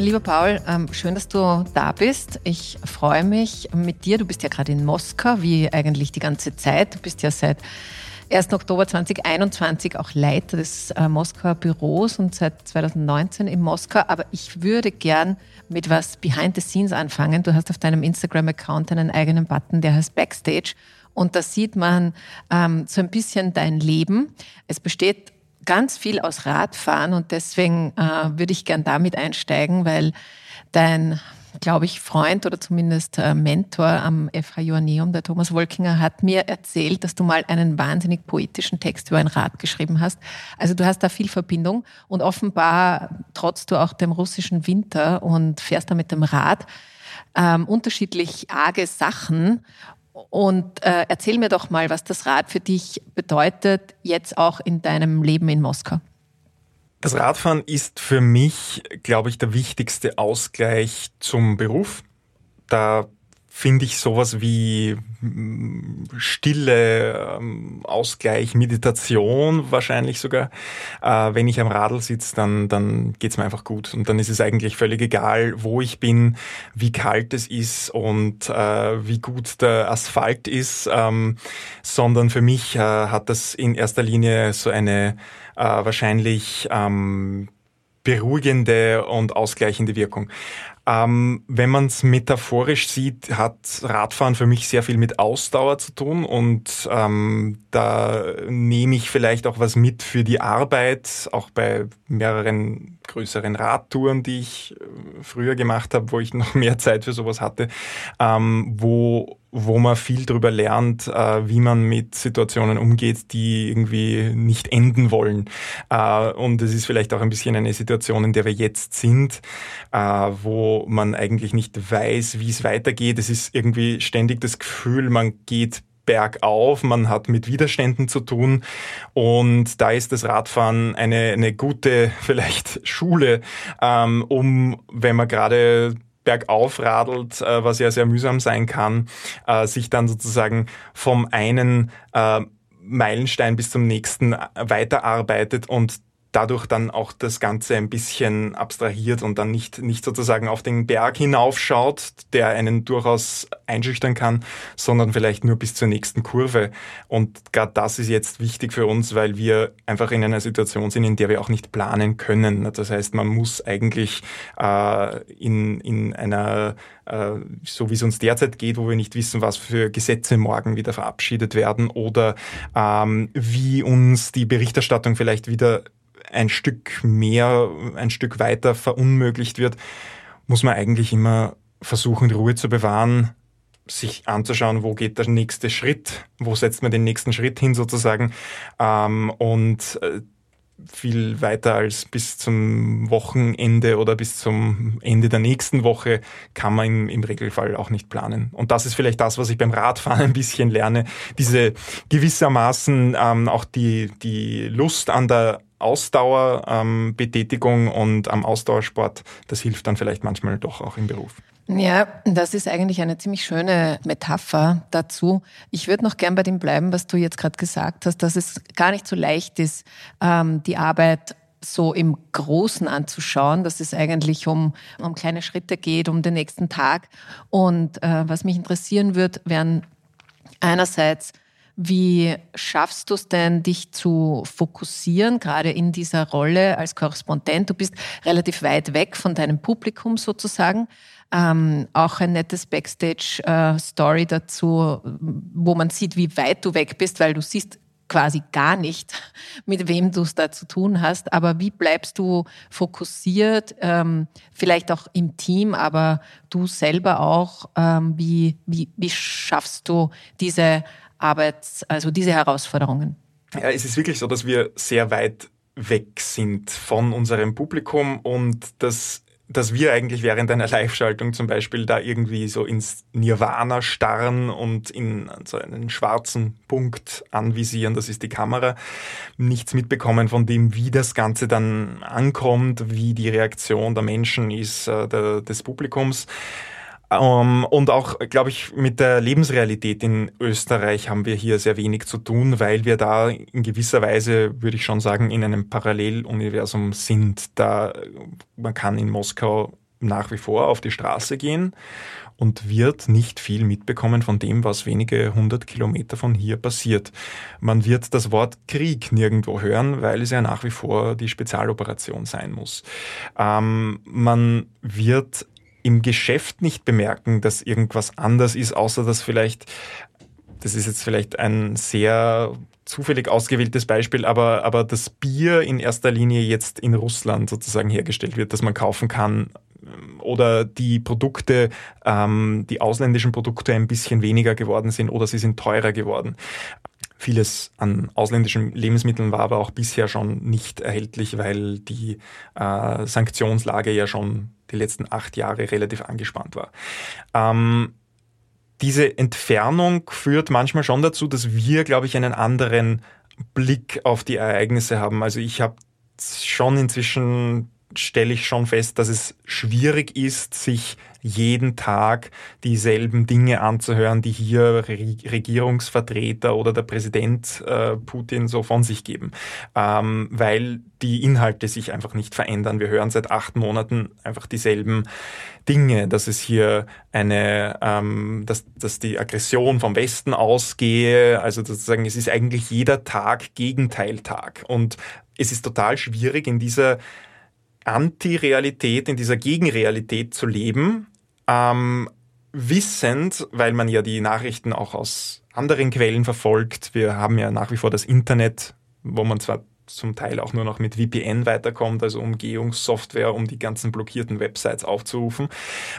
Lieber Paul, ähm, schön, dass du da bist. Ich freue mich mit dir. Du bist ja gerade in Moskau, wie eigentlich die ganze Zeit. Du bist ja seit 1. Oktober 2021 auch Leiter des äh, Moskauer Büros und seit 2019 in Moskau. Aber ich würde gern mit was Behind the Scenes anfangen. Du hast auf deinem Instagram-Account einen eigenen Button, der heißt Backstage. Und da sieht man ähm, so ein bisschen dein Leben. Es besteht ganz viel aus Radfahren und deswegen äh, würde ich gern damit einsteigen, weil dein glaube ich, Freund oder zumindest äh, Mentor am FH Joanneum, der Thomas Wolkinger, hat mir erzählt, dass du mal einen wahnsinnig poetischen Text über ein Rad geschrieben hast. Also du hast da viel Verbindung und offenbar trotzt du auch dem russischen Winter und fährst da mit dem Rad ähm, unterschiedlich arge Sachen. Und äh, erzähl mir doch mal, was das Rad für dich bedeutet, jetzt auch in deinem Leben in Moskau. Das Radfahren ist für mich, glaube ich, der wichtigste Ausgleich zum Beruf. Da finde ich sowas wie mm, Stille, ähm, Ausgleich, Meditation wahrscheinlich sogar. Äh, wenn ich am Radl sitze, dann, dann geht's mir einfach gut. Und dann ist es eigentlich völlig egal, wo ich bin, wie kalt es ist und äh, wie gut der Asphalt ist, ähm, sondern für mich äh, hat das in erster Linie so eine äh, wahrscheinlich ähm, beruhigende und ausgleichende Wirkung. Ähm, wenn man es metaphorisch sieht, hat Radfahren für mich sehr viel mit Ausdauer zu tun und ähm, da nehme ich vielleicht auch was mit für die Arbeit, auch bei mehreren größeren Radtouren, die ich äh, früher gemacht habe, wo ich noch mehr Zeit für sowas hatte, ähm, wo wo man viel darüber lernt, äh, wie man mit Situationen umgeht, die irgendwie nicht enden wollen. Äh, und es ist vielleicht auch ein bisschen eine Situation, in der wir jetzt sind, äh, wo man eigentlich nicht weiß, wie es weitergeht. Es ist irgendwie ständig das Gefühl, man geht bergauf, man hat mit Widerständen zu tun. Und da ist das Radfahren eine, eine gute vielleicht Schule, ähm, um, wenn man gerade bergauf radelt, äh, was ja sehr mühsam sein kann, äh, sich dann sozusagen vom einen äh, Meilenstein bis zum nächsten weiterarbeitet und dadurch dann auch das Ganze ein bisschen abstrahiert und dann nicht, nicht sozusagen auf den Berg hinaufschaut, der einen durchaus einschüchtern kann, sondern vielleicht nur bis zur nächsten Kurve. Und gerade das ist jetzt wichtig für uns, weil wir einfach in einer Situation sind, in der wir auch nicht planen können. Das heißt, man muss eigentlich äh, in, in einer äh, so wie es uns derzeit geht, wo wir nicht wissen, was für Gesetze morgen wieder verabschiedet werden oder ähm, wie uns die Berichterstattung vielleicht wieder ein Stück mehr, ein Stück weiter verunmöglicht wird, muss man eigentlich immer versuchen, Ruhe zu bewahren, sich anzuschauen, wo geht der nächste Schritt, wo setzt man den nächsten Schritt hin sozusagen ähm, und äh, viel weiter als bis zum Wochenende oder bis zum Ende der nächsten Woche kann man im, im, Regelfall auch nicht planen. Und das ist vielleicht das, was ich beim Radfahren ein bisschen lerne. Diese gewissermaßen ähm, auch die, die Lust an der Ausdauerbetätigung ähm, und am Ausdauersport, das hilft dann vielleicht manchmal doch auch im Beruf. Ja, das ist eigentlich eine ziemlich schöne Metapher dazu. Ich würde noch gern bei dem bleiben, was du jetzt gerade gesagt hast, dass es gar nicht so leicht ist, ähm, die Arbeit so im Großen anzuschauen, dass es eigentlich um, um kleine Schritte geht, um den nächsten Tag. Und äh, was mich interessieren wird, wären einerseits wie schaffst du es denn, dich zu fokussieren, gerade in dieser Rolle als Korrespondent? Du bist relativ weit weg von deinem Publikum sozusagen. Ähm, auch ein nettes Backstage-Story äh, dazu, wo man sieht, wie weit du weg bist, weil du siehst quasi gar nicht, mit wem du es da zu tun hast. Aber wie bleibst du fokussiert, ähm, vielleicht auch im Team, aber du selber auch? Ähm, wie, wie, wie schaffst du diese Arbeits-, also diese Herausforderungen? Ja, es ist wirklich so, dass wir sehr weit weg sind von unserem Publikum und dass dass wir eigentlich während einer Live-Schaltung zum Beispiel da irgendwie so ins Nirvana starren und in so einen schwarzen Punkt anvisieren, das ist die Kamera, nichts mitbekommen von dem, wie das Ganze dann ankommt, wie die Reaktion der Menschen ist, äh, der, des Publikums. Um, ähm, und auch, glaube ich, mit der Lebensrealität in Österreich haben wir hier sehr wenig zu tun, weil wir da in gewisser Weise, würde ich schon sagen, in einem Paralleluniversum sind. Da man kann in Moskau nach wie vor auf die Straße gehen und wird nicht viel mitbekommen von dem, was wenige hundert Kilometer von hier passiert. Man wird das Wort Krieg nirgendwo hören, weil es ja nach wie vor die Spezialoperation sein muss. Ähm, man wird im Geschäft nicht bemerken, dass irgendwas anders ist, außer dass vielleicht, das ist jetzt vielleicht ein sehr zufällig ausgewähltes Beispiel, aber, aber das Bier in erster Linie jetzt in Russland sozusagen hergestellt wird, das man kaufen kann oder die Produkte, ähm, die ausländischen Produkte ein bisschen weniger geworden sind oder sie sind teurer geworden. Vieles an ausländischen Lebensmitteln war aber auch bisher schon nicht erhältlich, weil die äh, Sanktionslage ja schon die letzten acht Jahre relativ angespannt war. Ähm, diese Entfernung führt manchmal schon dazu, dass wir, glaube ich, einen anderen Blick auf die Ereignisse haben. Also ich habe schon inzwischen stelle ich schon fest, dass es schwierig ist, sich jeden Tag dieselben Dinge anzuhören, die hier Regierungsvertreter oder der Präsident äh, Putin so von sich geben, ähm, weil die Inhalte sich einfach nicht verändern. Wir hören seit acht Monaten einfach dieselben Dinge, dass es hier eine, ähm, dass, dass die Aggression vom Westen ausgehe, also sozusagen es ist eigentlich jeder Tag Gegenteiltag. Und es ist total schwierig in dieser Anti-Realität, in dieser Gegenrealität zu leben, ähm, wissend, weil man ja die Nachrichten auch aus anderen Quellen verfolgt. Wir haben ja nach wie vor das Internet, wo man zwar zum Teil auch nur noch mit VPN weiterkommt, also Umgehungssoftware, um die ganzen blockierten Websites aufzurufen.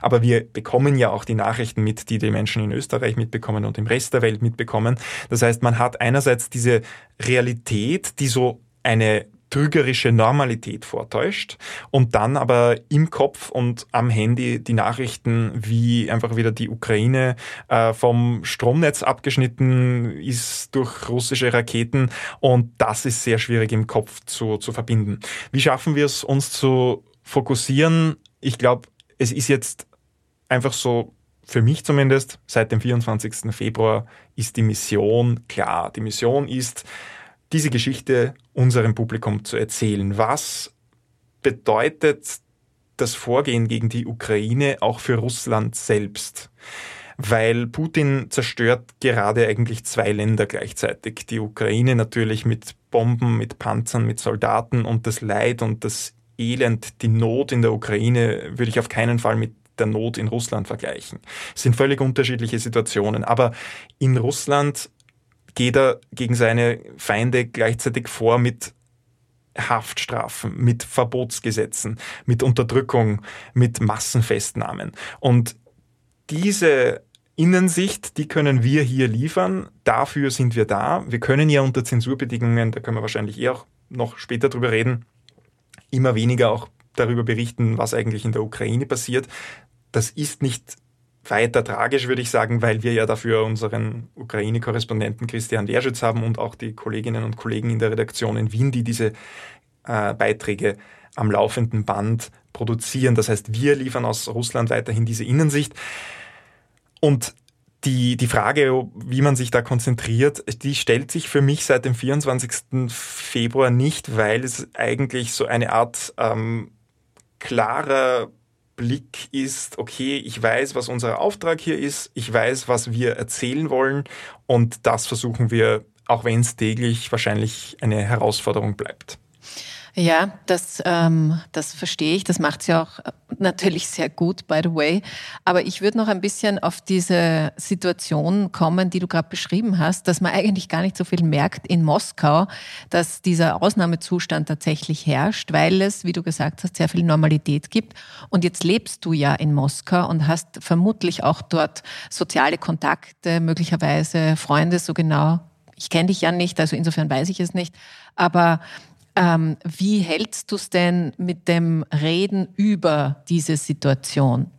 Aber wir bekommen ja auch die Nachrichten mit, die die Menschen in Österreich mitbekommen und im Rest der Welt mitbekommen. Das heißt, man hat einerseits diese Realität, die so eine trügerische Normalität vortäuscht und dann aber im Kopf und am Handy die Nachrichten, wie einfach wieder die Ukraine äh, vom Stromnetz abgeschnitten ist durch russische Raketen und das ist sehr schwierig im Kopf zu, zu verbinden. Wie schaffen wir es, uns zu fokussieren? Ich glaube, es ist jetzt einfach so für mich zumindest, seit dem 24. Februar ist die Mission klar. Die Mission ist, diese Geschichte unserem Publikum zu erzählen. Was bedeutet das Vorgehen gegen die Ukraine auch für Russland selbst? Weil Putin zerstört gerade eigentlich zwei Länder gleichzeitig. Die Ukraine natürlich mit Bomben, mit Panzern, mit Soldaten und das Leid und das Elend, die Not in der Ukraine würde ich auf keinen Fall mit der Not in Russland vergleichen. Es sind völlig unterschiedliche Situationen. Aber in Russland geht er gegen seine Feinde gleichzeitig vor mit Haftstrafen, mit Verbotsgesetzen, mit Unterdrückung, mit Massenfestnahmen. Und diese Innensicht, die können wir hier liefern. Dafür sind wir da. Wir können ja unter Zensurbedingungen, da können wir wahrscheinlich eher auch noch später drüber reden, immer weniger auch darüber berichten, was eigentlich in der Ukraine passiert. Das ist nicht weiter tragisch, würde ich sagen, weil wir ja dafür unseren Ukraine-Korrespondenten Christian Lerschütz haben und auch die Kolleginnen und Kollegen in der Redaktion in Wien, die diese äh, Beiträge am laufenden Band produzieren. Das heißt, wir liefern aus Russland weiterhin diese Innensicht. Und die, die Frage, wie man sich da konzentriert, die stellt sich für mich seit dem 24. Februar nicht, weil es eigentlich so eine Art ähm, klarer Blick ist, okay, ich weiß, was unser Auftrag hier ist, ich weiß, was wir erzählen wollen und das versuchen wir, auch wenn es täglich wahrscheinlich eine Herausforderung bleibt. Ja, das, ähm, das verstehe ich. Das macht sie auch äh, natürlich sehr gut, by the way. Aber ich würde noch ein bisschen auf diese Situation kommen, die du gerade beschrieben hast, dass man eigentlich gar nicht so viel merkt in Moskau, dass dieser Ausnahmezustand tatsächlich herrscht, weil es, wie du gesagt hast, sehr viel Normalität gibt. Und jetzt lebst du ja in Moskau und hast vermutlich auch dort soziale Kontakte, möglicherweise Freunde, so genau. Ich kenne dich ja nicht, also insofern weiß ich es nicht. Aber ähm, wie hältst du es denn mit dem Reden über diese Situation?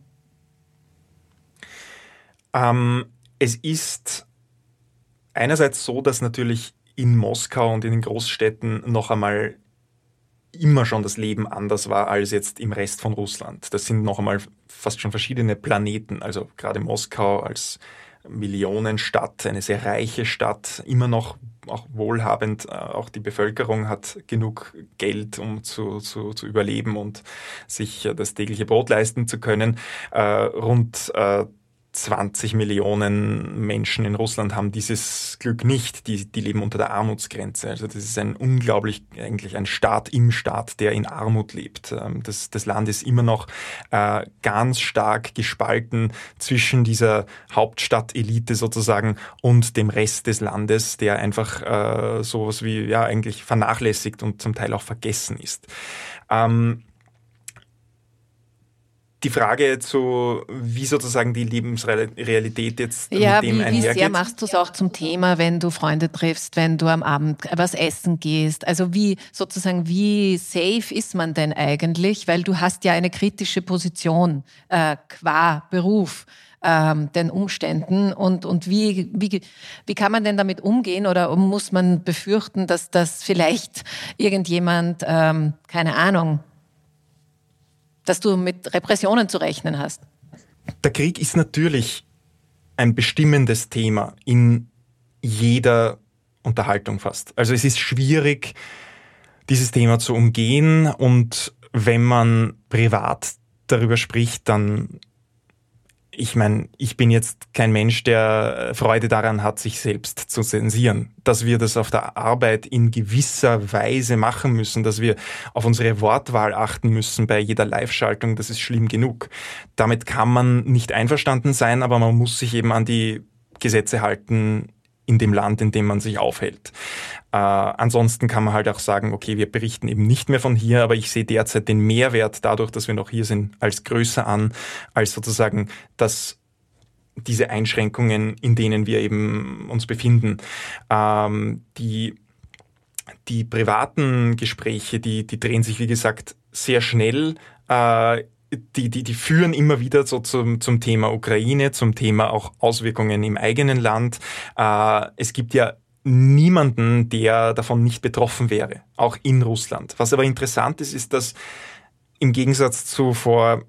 Ähm, es ist einerseits so, dass natürlich in Moskau und in den Großstädten noch einmal immer schon das Leben anders war als jetzt im Rest von Russland. Das sind noch einmal fast schon verschiedene Planeten. Also gerade Moskau als Millionenstadt, eine sehr reiche Stadt, immer noch auch wohlhabend, äh, auch die Bevölkerung hat genug Geld, um zu, zu, zu überleben und sich äh, das tägliche Brot leisten zu können. Äh, rund 20 Millionen Menschen in Russland haben dieses Glück nicht. Die, die leben unter der Armutsgrenze. Also das ist ein unglaublich, eigentlich ein Staat im Staat, der in Armut lebt. Ähm, das, das Land ist immer noch äh, ganz stark gespalten zwischen dieser Hauptstadt-Elite sozusagen und dem Rest des Landes, der einfach äh, sowas wie, ja, eigentlich vernachlässigt und zum Teil auch vergessen ist. Ähm, die Frage zu, wie sozusagen die Lebensrealität jetzt ja, mit dem wie, einhergeht. Wie sehr machst du es auch zum Thema, wenn du Freunde triffst, wenn du am Abend was essen gehst? Also wie sozusagen, wie safe ist man denn eigentlich? Weil du hast ja eine kritische Position äh, qua Beruf ähm, den Umständen und, und wie, wie, wie kann man denn damit umgehen oder muss man befürchten, dass das vielleicht irgendjemand, ähm, keine Ahnung, dass du mit Repressionen zu rechnen hast? Der Krieg ist natürlich ein bestimmendes Thema in jeder Unterhaltung fast. Also es ist schwierig, dieses Thema zu umgehen und wenn man privat darüber spricht, dann ich meine, ich bin jetzt kein Mensch, der Freude daran hat, sich selbst zu zensieren. Dass wir das auf der Arbeit in gewisser Weise machen müssen, dass wir auf unsere Wortwahl achten müssen bei jeder Live-Schaltung, das ist schlimm genug. Damit kann man nicht einverstanden sein, aber man muss sich eben an die Gesetze halten, in dem Land, in dem man sich aufhält. Äh, ansonsten kann man halt auch sagen, okay, wir berichten eben nicht mehr von hier, aber ich sehe derzeit den Mehrwert dadurch, dass wir noch hier sind, als größer an, als sozusagen dass diese Einschränkungen, in denen wir eben uns befinden. Ähm, die, die privaten Gespräche, die, die drehen sich, wie gesagt, sehr schnell. Äh, die, die, die führen immer wieder so zum, zum Thema Ukraine, zum Thema auch Auswirkungen im eigenen Land. Äh, es gibt ja niemanden, der davon nicht betroffen wäre, auch in Russland. Was aber interessant ist, ist, dass im Gegensatz zu vor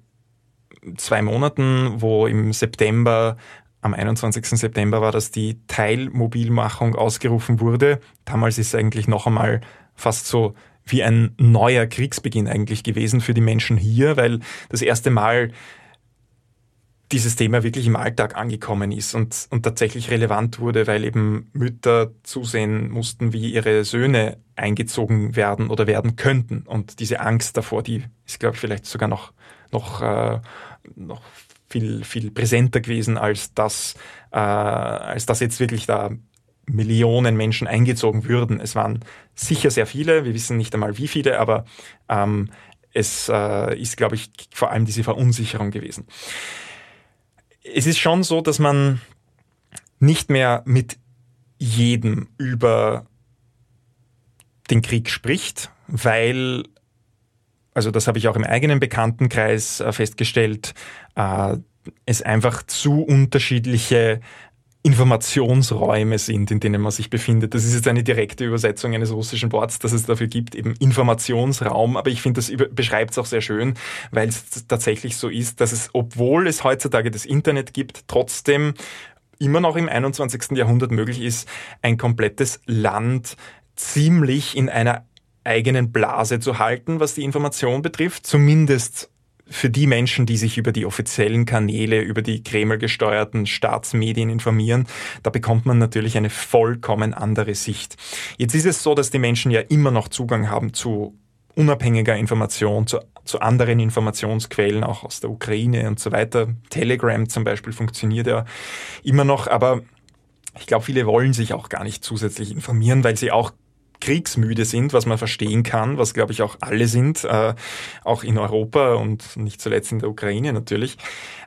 zwei Monaten, wo im September, am 21. September war das die Teilmobilmachung ausgerufen wurde, damals ist eigentlich noch einmal fast so wie ein neuer Kriegsbeginn eigentlich gewesen für die Menschen hier, weil das erste Mal dieses Thema wirklich im Alltag angekommen ist und, und tatsächlich relevant wurde, weil eben Mütter zusehen mussten, wie ihre Söhne eingezogen werden oder werden könnten. Und diese Angst davor, die ist, glaube ich, vielleicht sogar noch, noch, äh, noch viel, viel präsenter gewesen, als das, äh, als das jetzt wirklich da Millionen Menschen eingezogen würden. Es waren sicher sehr viele, wir wissen nicht einmal wie viele, aber ähm, es äh, ist, glaube ich, vor allem diese Verunsicherung gewesen. Es ist schon so, dass man nicht mehr mit jedem über den Krieg spricht, weil, also das habe ich auch im eigenen Bekanntenkreis äh, festgestellt, äh, es einfach zu unterschiedliche Informationsräume sind, in denen man sich befindet. Das ist jetzt eine direkte Übersetzung eines russischen Worts, das es dafür gibt, eben Informationsraum. Aber ich finde, das beschreibt es auch sehr schön, weil es tatsächlich so ist, dass es, obwohl es heutzutage das Internet gibt, trotzdem immer noch im 21. Jahrhundert möglich ist, ein komplettes Land ziemlich in einer eigenen Blase zu halten, was die Information betrifft, zumindest für die Menschen, die sich über die offiziellen Kanäle, über die Kreml gesteuerten Staatsmedien informieren, da bekommt man natürlich eine vollkommen andere Sicht. Jetzt ist es so, dass die Menschen ja immer noch Zugang haben zu unabhängiger Information, zu, zu anderen Informationsquellen, auch aus der Ukraine und so weiter. Telegram zum Beispiel funktioniert ja immer noch, aber ich glaube, viele wollen sich auch gar nicht zusätzlich informieren, weil sie auch kriegsmüde sind, was man verstehen kann, was glaube ich auch alle sind, äh, auch in Europa und nicht zuletzt in der Ukraine natürlich.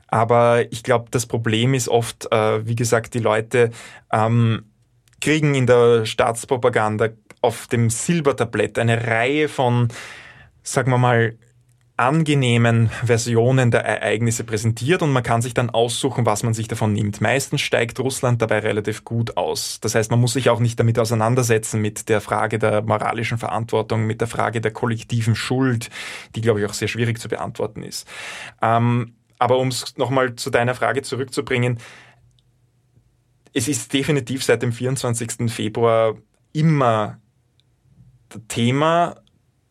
Aber ich glaube, das Problem ist oft, äh, wie gesagt, die Leute ähm, kriegen in der Staatspropaganda auf dem Silbertablett eine Reihe von, sagen wir mal, angenehmen Versionen der Ereignisse präsentiert und man kann sich dann aussuchen, was man sich davon nimmt. Meistens steigt Russland dabei relativ gut aus. Das heißt, man muss sich auch nicht damit auseinandersetzen mit der Frage der moralischen Verantwortung, mit der Frage der kollektiven Schuld, die, glaube ich, auch sehr schwierig zu beantworten ist. Ähm, aber um es nochmal zu deiner Frage zurückzubringen, es ist definitiv seit dem 24. Februar immer Thema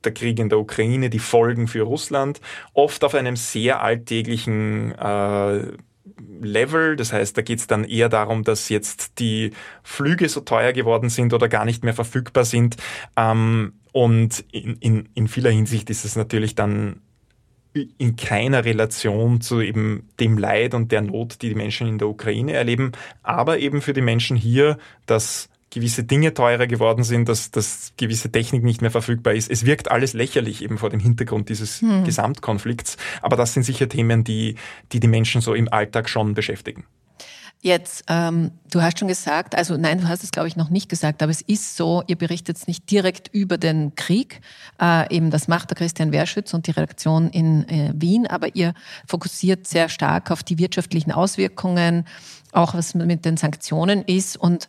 der Krieg in der Ukraine, die Folgen für Russland, oft auf einem sehr alltäglichen äh, Level. Das heißt, da geht es dann eher darum, dass jetzt die Flüge so teuer geworden sind oder gar nicht mehr verfügbar sind. Ähm, und in, in, in vieler Hinsicht ist es natürlich dann in keiner Relation zu eben dem Leid und der Not, die die Menschen in der Ukraine erleben, aber eben für die Menschen hier, dass gewisse Dinge teurer geworden sind, dass, dass gewisse Technik nicht mehr verfügbar ist. Es wirkt alles lächerlich eben vor dem Hintergrund dieses hm. Gesamtkonflikts. Aber das sind sicher Themen, die, die die Menschen so im Alltag schon beschäftigen. Jetzt, ähm, du hast schon gesagt, also nein, du hast es glaube ich noch nicht gesagt, aber es ist so, ihr berichtet es nicht direkt über den Krieg, äh, eben das macht der Christian Werschütz und die Redaktion in äh, Wien, aber ihr fokussiert sehr stark auf die wirtschaftlichen Auswirkungen, auch was mit den Sanktionen ist und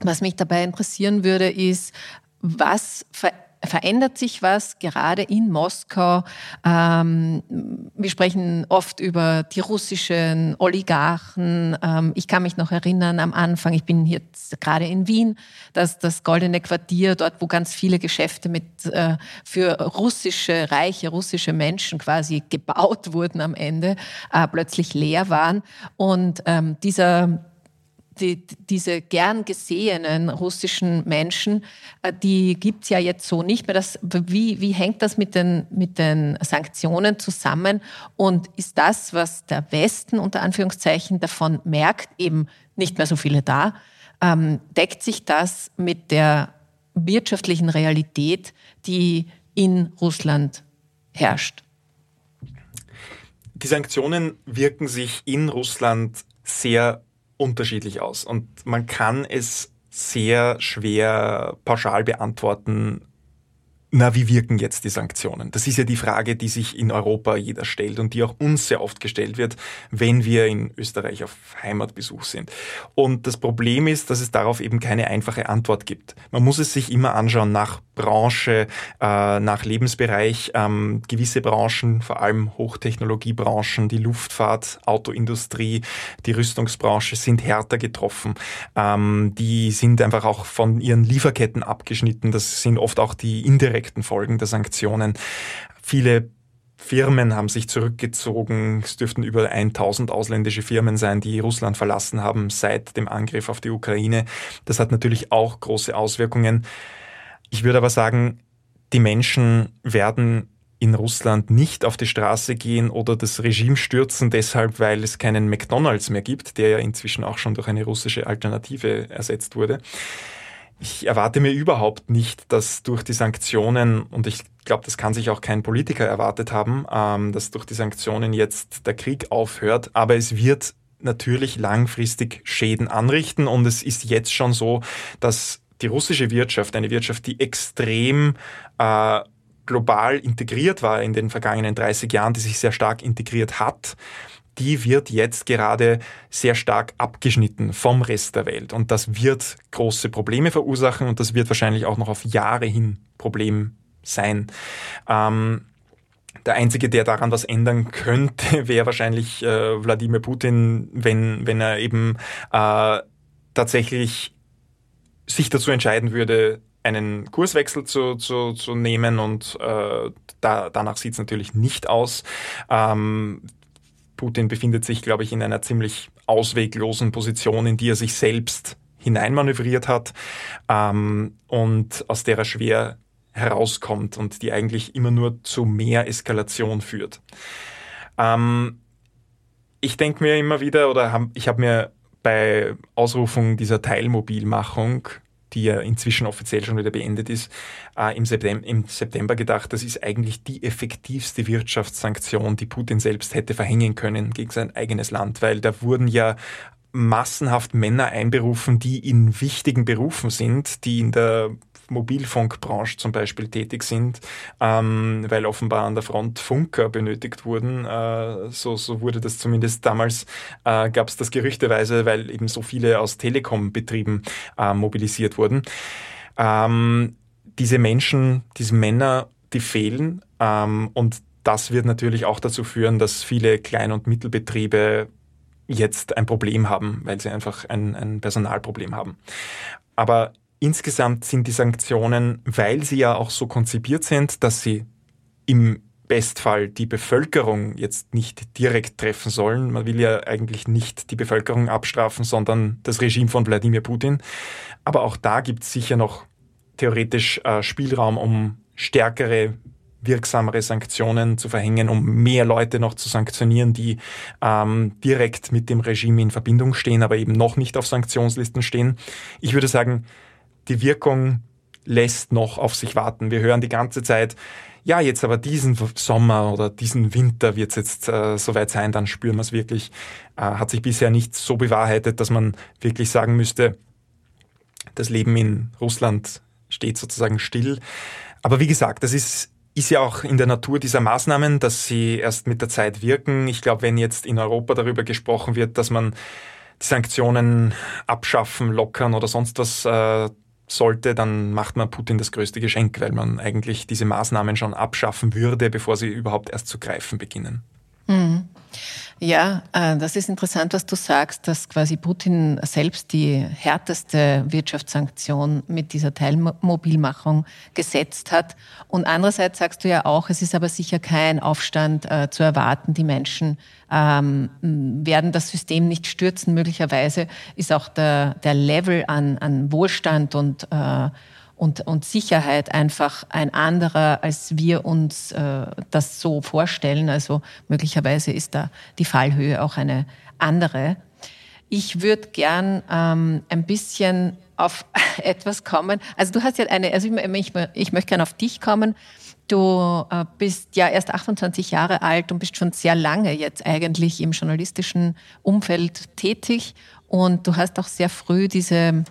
was mich dabei interessieren würde, ist, was verändert verändert sich was gerade in Moskau. Ähm, wir sprechen oft über die russischen Oligarchen. Ähm, ich kann mich noch erinnern am Anfang, ich bin jetzt gerade in Wien, dass das Goldene Quartier, dort wo ganz viele Geschäfte mit äh, für russische, reiche russische Menschen quasi gebaut wurden am Ende, äh, plötzlich leer waren. Und ähm, dieser die, diese gern gesehenen russischen Menschen, äh, die gibt's ja jetzt so nicht mehr. Das, wie, wie hängt das mit den, mit den Sanktionen zusammen? Und ist das, was der Westen unter Anführungszeichen davon merkt, eben nicht mehr so viele da, ähm, deckt sich das mit der wirtschaftlichen Realität, die in Russland herrscht? Die Sanktionen wirken sich in Russland sehr unterschiedlich aus. Und man kann es sehr schwer pauschal beantworten, na, wie wirken jetzt die Sanktionen? Das ist ja die Frage, die sich in Europa jeder stellt und die auch uns sehr oft gestellt wird, wenn wir in Österreich auf Heimatbesuch sind. Und das Problem ist, dass es darauf eben keine einfache Antwort gibt. Man muss es sich immer anschauen nach Branche, äh, nach Lebensbereich. Ähm, gewisse Branchen, vor allem Hochtechnologiebranchen, die Luftfahrt, Autoindustrie, die Rüstungsbranche sind härter getroffen. Ähm, die sind einfach auch von ihren Lieferketten abgeschnitten. Das sind oft auch die indirekten direkten Folgen der Sanktionen. Viele Firmen haben sich zurückgezogen. Es dürften über 1000 ausländische Firmen sein, die Russland verlassen haben seit dem Angriff auf die Ukraine. Das hat natürlich auch große Auswirkungen. Ich würde aber sagen, die Menschen werden in Russland nicht auf die Straße gehen oder das Regime stürzen, deshalb, weil es keinen McDonald's mehr gibt, der ja inzwischen auch schon durch eine russische Alternative ersetzt wurde. Ich erwarte mir überhaupt nicht, dass durch die Sanktionen, und ich glaube, das kann sich auch kein Politiker erwartet haben, ähm, dass durch die Sanktionen jetzt der Krieg aufhört, aber es wird natürlich langfristig Schäden anrichten. Und es ist jetzt schon so, dass die russische Wirtschaft, eine Wirtschaft, die extrem äh, global integriert war in den vergangenen 30 Jahren, die sich sehr stark integriert hat, die wird jetzt gerade sehr stark abgeschnitten vom Rest der Welt. Und das wird große Probleme verursachen und das wird wahrscheinlich auch noch auf Jahre hin Problem sein. Ähm, der Einzige, der daran was ändern könnte, wäre wahrscheinlich äh, Wladimir Putin, wenn, wenn er eben äh, tatsächlich sich dazu entscheiden würde, einen Kurswechsel zu, zu, zu nehmen und äh, da, danach sieht es natürlich nicht aus. Ähm, Putin befindet sich, glaube ich, in einer ziemlich ausweglosen Position, in die er sich selbst hineinmanövriert hat ähm, und aus der er schwer herauskommt und die eigentlich immer nur zu mehr Eskalation führt. Ähm, ich denke mir immer wieder, oder hab, ich habe mir bei Ausrufung dieser Teilmobilmachung die ja inzwischen offiziell schon wieder beendet ist, äh, im, September, im September gedacht, das ist eigentlich die effektivste Wirtschaftssanktion, die Putin selbst hätte verhängen können gegen sein eigenes Land, weil da wurden ja massenhaft Männer einberufen, die in wichtigen Berufen sind, die in der Mobilfunkbranche zum Beispiel tätig sind, ähm, weil offenbar an der Front Funker benötigt wurden. Äh, so, so wurde das zumindest damals, äh, gab es das gerüchteweise, weil eben so viele aus Telekom-Betrieben äh, mobilisiert wurden. Ähm, diese Menschen, diese Männer, die fehlen ähm, und das wird natürlich auch dazu führen, dass viele Klein- und Mittelbetriebe jetzt ein Problem haben, weil sie einfach ein, ein Personalproblem haben. Aber insgesamt sind die Sanktionen, weil sie ja auch so konzipiert sind, dass sie im Bestfall die Bevölkerung jetzt nicht direkt treffen sollen. Man will ja eigentlich nicht die Bevölkerung abstrafen, sondern das Regime von Wladimir Putin. Aber auch da gibt es sicher noch theoretisch äh, Spielraum, um stärkere, wirksamere Sanktionen zu verhängen, um mehr Leute noch zu sanktionieren, die ähm, direkt mit dem Regime in Verbindung stehen, aber eben noch nicht auf Sanktionslisten stehen. Ich würde sagen, die Wirkung lässt noch auf sich warten. Wir hören die ganze Zeit, ja, jetzt aber diesen Sommer oder diesen Winter wird es jetzt äh, soweit sein, dann spüren wir es wirklich. Äh, hat sich bisher nicht so bewahrheitet, dass man wirklich sagen müsste, das Leben in Russland steht sozusagen still. Aber wie gesagt, das ist ist ja auch in der Natur dieser Maßnahmen, dass sie erst mit der Zeit wirken. Ich glaube, wenn jetzt in Europa darüber gesprochen wird, dass man die Sanktionen abschaffen, lockern oder sonst was äh, sollte, dann macht man Putin das größte Geschenk, weil man eigentlich diese Maßnahmen schon abschaffen würde, bevor sie überhaupt erst zu greifen beginnen. Mhm. Ja, äh, das ist interessant, was du sagst, dass quasi Putin selbst die härteste Wirtschaftssanktion mit dieser Teilmobilmachung gesetzt hat. Und andererseits sagst du ja auch, es ist aber sicher kein Aufstand äh, zu erwarten. Die Menschen ähm, werden das System nicht stürzen. Möglicherweise ist auch der, der Level an, an Wohlstand und äh, und, und Sicherheit einfach ein anderer, als wir uns äh, das so vorstellen. Also möglicherweise ist da die Fallhöhe auch eine andere. Ich würde gern ähm, ein bisschen auf etwas kommen. Also du hast ja eine, also ich, ich, ich möchte gern auf dich kommen. Du äh, bist ja erst 28 Jahre alt und bist schon sehr lange jetzt eigentlich im journalistischen Umfeld tätig. Und du hast auch sehr früh diese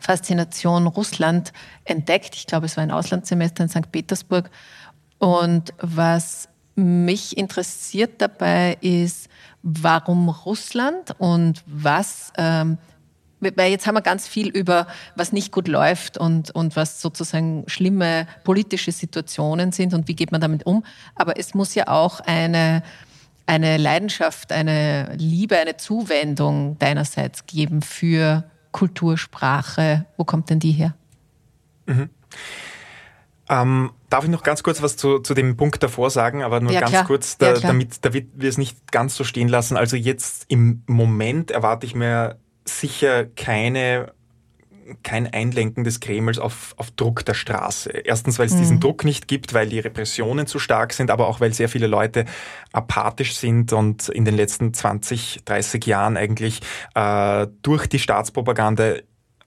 Faszination Russland entdeckt. Ich glaube, es war ein Auslandssemester in St. Petersburg. Und was mich interessiert dabei ist, warum Russland und was, ähm, weil jetzt haben wir ganz viel über, was nicht gut läuft und, und was sozusagen schlimme politische Situationen sind und wie geht man damit um. Aber es muss ja auch eine, eine Leidenschaft, eine Liebe, eine Zuwendung deinerseits geben für Kultursprache. Wo kommt denn die her? Mhm. Ähm, darf ich noch ganz kurz was zu, zu dem Punkt davor sagen, aber nur ja, ganz klar. kurz, da, ja, damit, damit wir es nicht ganz so stehen lassen. Also jetzt im Moment erwarte ich mir sicher keine kein Einlenken des Kremls auf, auf Druck der Straße. Erstens, weil es mhm. diesen Druck nicht gibt, weil die Repressionen zu stark sind, aber auch weil sehr viele Leute apathisch sind und in den letzten 20, 30 Jahren eigentlich äh, durch die Staatspropaganda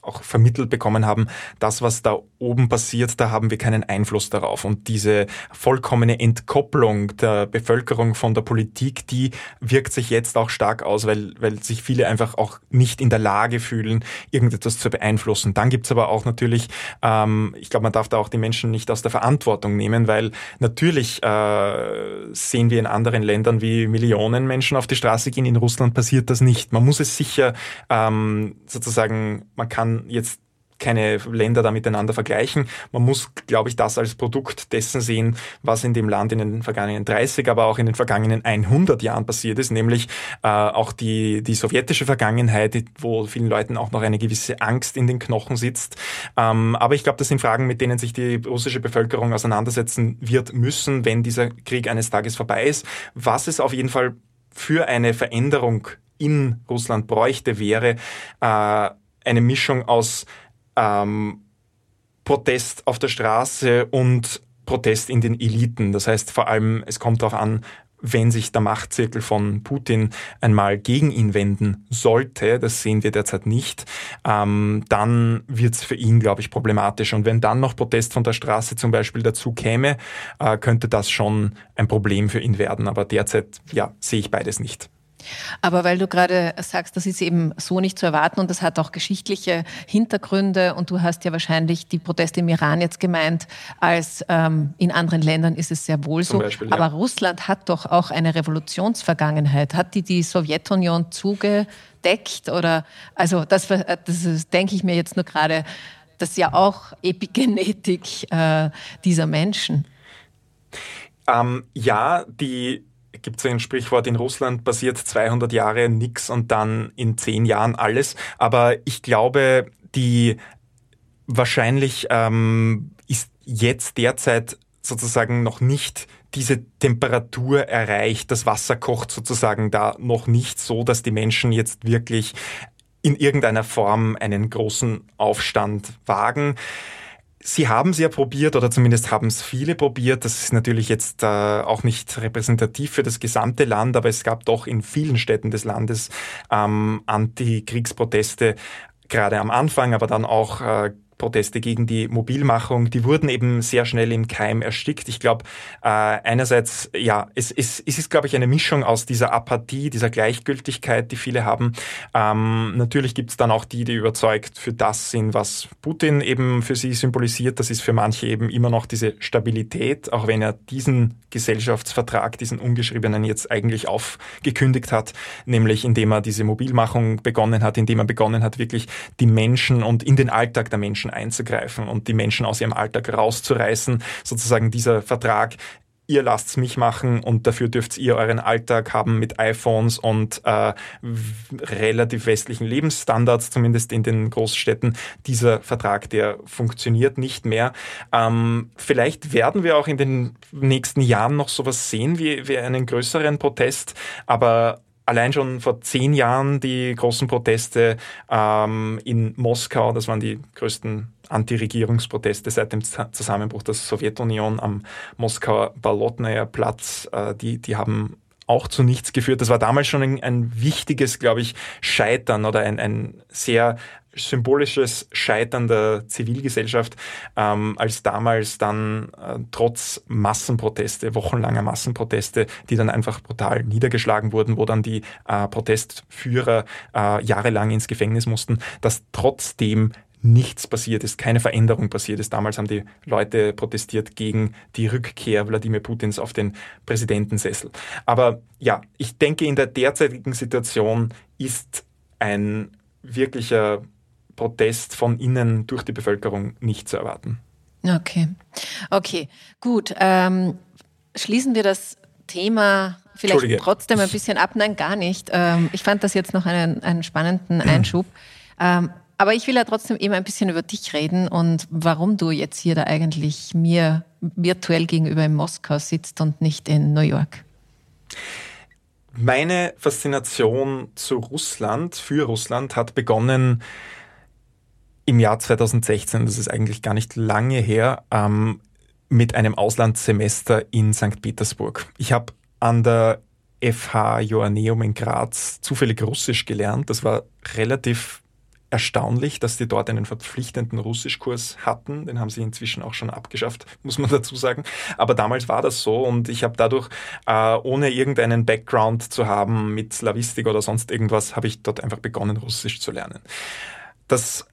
auch vermittelt bekommen haben, das, was da oben passiert, da haben wir keinen Einfluss darauf. Und diese vollkommene Entkopplung der Bevölkerung von der Politik, die wirkt sich jetzt auch stark aus, weil, weil sich viele einfach auch nicht in der Lage fühlen, irgendetwas zu beeinflussen. Dann gibt's aber auch natürlich, ähm, ich glaube, man darf da auch die Menschen nicht aus der Verantwortung nehmen, weil natürlich äh, sehen wir in anderen Ländern, wie Millionen Menschen auf die Straße gehen. In Russland passiert das nicht. Man muss es sicher ähm, sozusagen, man kann jetzt keine Länder da miteinander vergleichen. Man muss, glaube ich, das als Produkt dessen sehen, was in dem Land in den vergangenen 30, aber auch in den vergangenen 100 Jahren passiert ist, nämlich äh, auch die, die sowjetische Vergangenheit, wo vielen Leuten auch noch eine gewisse Angst in den Knochen sitzt. Ähm, aber ich glaube, das sind Fragen, mit denen sich die russische Bevölkerung auseinandersetzen wird müssen, wenn dieser Krieg eines Tages vorbei ist. Was es auf jeden Fall für eine Veränderung in Russland bräuchte, wäre äh, eine Mischung aus ähm, Protest auf der Straße und Protest in den Eliten. Das heißt vor allem, es kommt darauf an, wenn sich der Machtzirkel von Putin einmal gegen ihn wenden sollte, das sehen wir derzeit nicht, ähm, dann wird es für ihn, glaube ich, problematisch. Und wenn dann noch Protest von der Straße zum Beispiel dazu käme, äh, könnte das schon ein Problem für ihn werden. Aber derzeit, ja, sehe ich beides nicht. Aber weil du gerade sagst, das ist eben so nicht zu erwarten und das hat auch geschichtliche Hintergründe und du hast ja wahrscheinlich die Proteste im Iran jetzt gemeint, als ähm, in anderen Ländern ist es sehr wohl so. Beispiel, ja. Aber Russland hat doch auch eine Revolutionsvergangenheit. Hat die die Sowjetunion zugedeckt oder also das, das ist, denke ich mir jetzt nur gerade, das ist ja auch Epigenetik äh, dieser Menschen. Ähm, ja, die gibt es ein Sprichwort, in Russland passiert 200 Jahre nichts und dann in 10 Jahren alles. Aber ich glaube, die wahrscheinlich ähm, ist jetzt derzeit sozusagen noch nicht diese Temperatur erreicht. Das Wasser kocht sozusagen da noch nicht so, dass die Menschen jetzt wirklich in irgendeiner Form einen großen Aufstand wagen. Sie haben es ja probiert oder zumindest haben es viele probiert. Das ist natürlich jetzt äh, auch nicht repräsentativ für das gesamte Land, aber es gab doch in vielen Städten des Landes ähm, Antikriegsproteste, gerade am Anfang, aber dann auch äh, Proteste gegen die Mobilmachung, die wurden eben sehr schnell im Keim erstickt. Ich glaube, äh, einerseits, ja, es, es, es ist, glaube ich, eine Mischung aus dieser Apathie, dieser Gleichgültigkeit, die viele haben. Ähm, natürlich gibt es dann auch die, die überzeugt für das sind, was Putin eben für sie symbolisiert. Das ist für manche eben immer noch diese Stabilität, auch wenn er diesen Gesellschaftsvertrag, diesen ungeschriebenen jetzt eigentlich aufgekündigt hat, nämlich indem er diese Mobilmachung begonnen hat, indem er begonnen hat, wirklich die Menschen und in den Alltag der Menschen einzugreifen und die Menschen aus ihrem Alltag rauszureißen. Sozusagen dieser Vertrag ihr lasst's mich machen und dafür dürft ihr euren Alltag haben mit iPhones und äh, relativ westlichen Lebensstandards, zumindest in den Großstädten. Dieser Vertrag, der funktioniert nicht mehr. Ähm, vielleicht werden wir auch in den nächsten Jahren noch sowas sehen wie, wie einen größeren Protest, aber allein schon vor zehn Jahren die großen Proteste ähm, in Moskau, das waren die größten Antiregierungsproteste seit dem Zusammenbruch der Sowjetunion am Moskauer Balotnaja Platz, äh, die, die haben auch zu nichts geführt. Das war damals schon ein, ein wichtiges, glaube ich, Scheitern oder ein, ein sehr symbolisches Scheitern der Zivilgesellschaft, ähm, als damals dann äh, trotz Massenproteste, wochenlanger Massenproteste, die dann einfach brutal niedergeschlagen wurden, wo dann die äh, Protestführer äh, jahrelang ins Gefängnis mussten, dass trotzdem nichts passiert ist, keine Veränderung passiert ist. Damals haben die Leute protestiert gegen die Rückkehr Wladimir Putins auf den Präsidentensessel. Aber ja, ich denke, in der derzeitigen Situation ist ein wirklicher Protest von innen durch die Bevölkerung nicht zu erwarten. Okay, okay, gut. Ähm, schließen wir das Thema vielleicht trotzdem ein bisschen ab. Nein, gar nicht. Ähm, ich fand das jetzt noch einen, einen spannenden Einschub. Ähm, aber ich will ja trotzdem eben ein bisschen über dich reden und warum du jetzt hier da eigentlich mir virtuell gegenüber in Moskau sitzt und nicht in New York. Meine Faszination zu Russland, für Russland, hat begonnen im Jahr 2016, das ist eigentlich gar nicht lange her, ähm, mit einem Auslandssemester in St. Petersburg. Ich habe an der FH Joanneum in Graz zufällig Russisch gelernt. Das war relativ erstaunlich, dass die dort einen verpflichtenden Russischkurs hatten. Den haben sie inzwischen auch schon abgeschafft, muss man dazu sagen. Aber damals war das so und ich habe dadurch, äh, ohne irgendeinen Background zu haben mit Slavistik oder sonst irgendwas, habe ich dort einfach begonnen, Russisch zu lernen. Das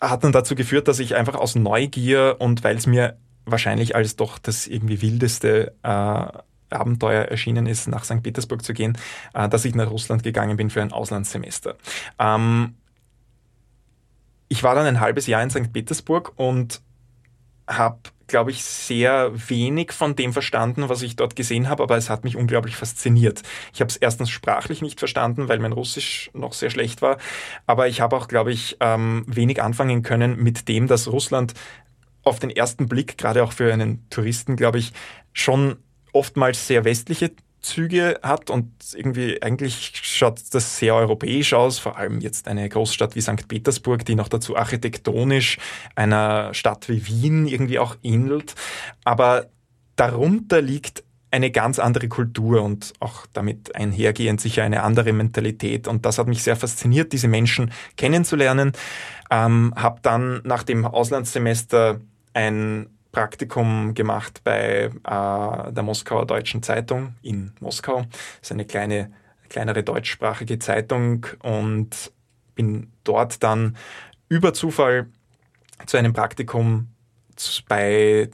hat dann dazu geführt, dass ich einfach aus Neugier und weil es mir wahrscheinlich als doch das irgendwie wildeste äh, Abenteuer erschienen ist, nach St. Petersburg zu gehen, äh, dass ich nach Russland gegangen bin für ein Auslandssemester. Ähm, ich war dann ein halbes Jahr in St. Petersburg und habe, glaube ich, sehr wenig von dem verstanden, was ich dort gesehen habe, aber es hat mich unglaublich fasziniert. Ich habe es erstens sprachlich nicht verstanden, weil mein Russisch noch sehr schlecht war, aber ich habe auch, glaube ich, ähm, wenig anfangen können mit dem, dass Russland auf den ersten Blick, gerade auch für einen Touristen, glaube ich, schon oftmals sehr westliche Züge hat und irgendwie eigentlich schaut das sehr europäisch aus, vor allem jetzt eine Großstadt wie St. Petersburg, die noch dazu architektonisch einer Stadt wie Wien irgendwie auch ähnelt. Aber darunter liegt eine ganz andere Kultur und auch damit einhergehend sicher eine andere Mentalität. Und das hat mich sehr fasziniert, diese Menschen kennenzulernen. Ähm, habe dann nach dem Auslandssemester ein Praktikum gemacht bei äh, der Moskauer Deutschen Zeitung in Moskau. Das ist eine kleine, kleinere deutschsprachige Zeitung und bin dort dann über Zufall zu einem Praktikum bei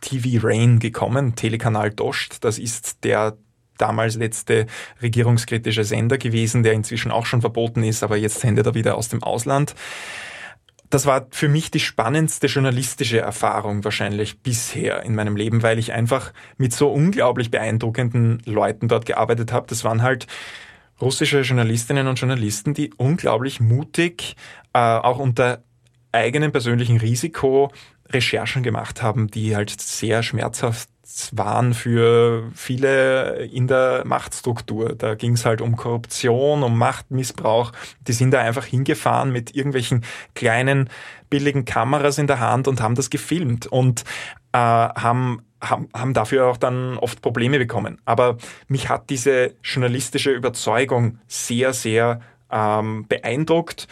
TV Rain gekommen, Telekanal Dost. Das ist der damals letzte regierungskritische Sender gewesen, der inzwischen auch schon verboten ist, aber jetzt sendet er wieder aus dem Ausland das war für mich die spannendste journalistische Erfahrung wahrscheinlich bisher in meinem Leben, weil ich einfach mit so unglaublich beeindruckenden Leuten dort gearbeitet habe. Das waren halt russische Journalistinnen und Journalisten, die unglaublich mutig, äh, auch unter eigenen persönlichen Risiko Recherchen gemacht haben, die halt sehr schmerzhaft waren für viele in der Machtstruktur. Da ging es halt um Korruption, um Machtmissbrauch. Die sind da einfach hingefahren mit irgendwelchen kleinen, billigen Kameras in der Hand und haben das gefilmt und äh, haben haben, haben dafür auch dann oft Probleme bekommen. Aber mich hat diese journalistische Überzeugung sehr, sehr ähm, beeindruckt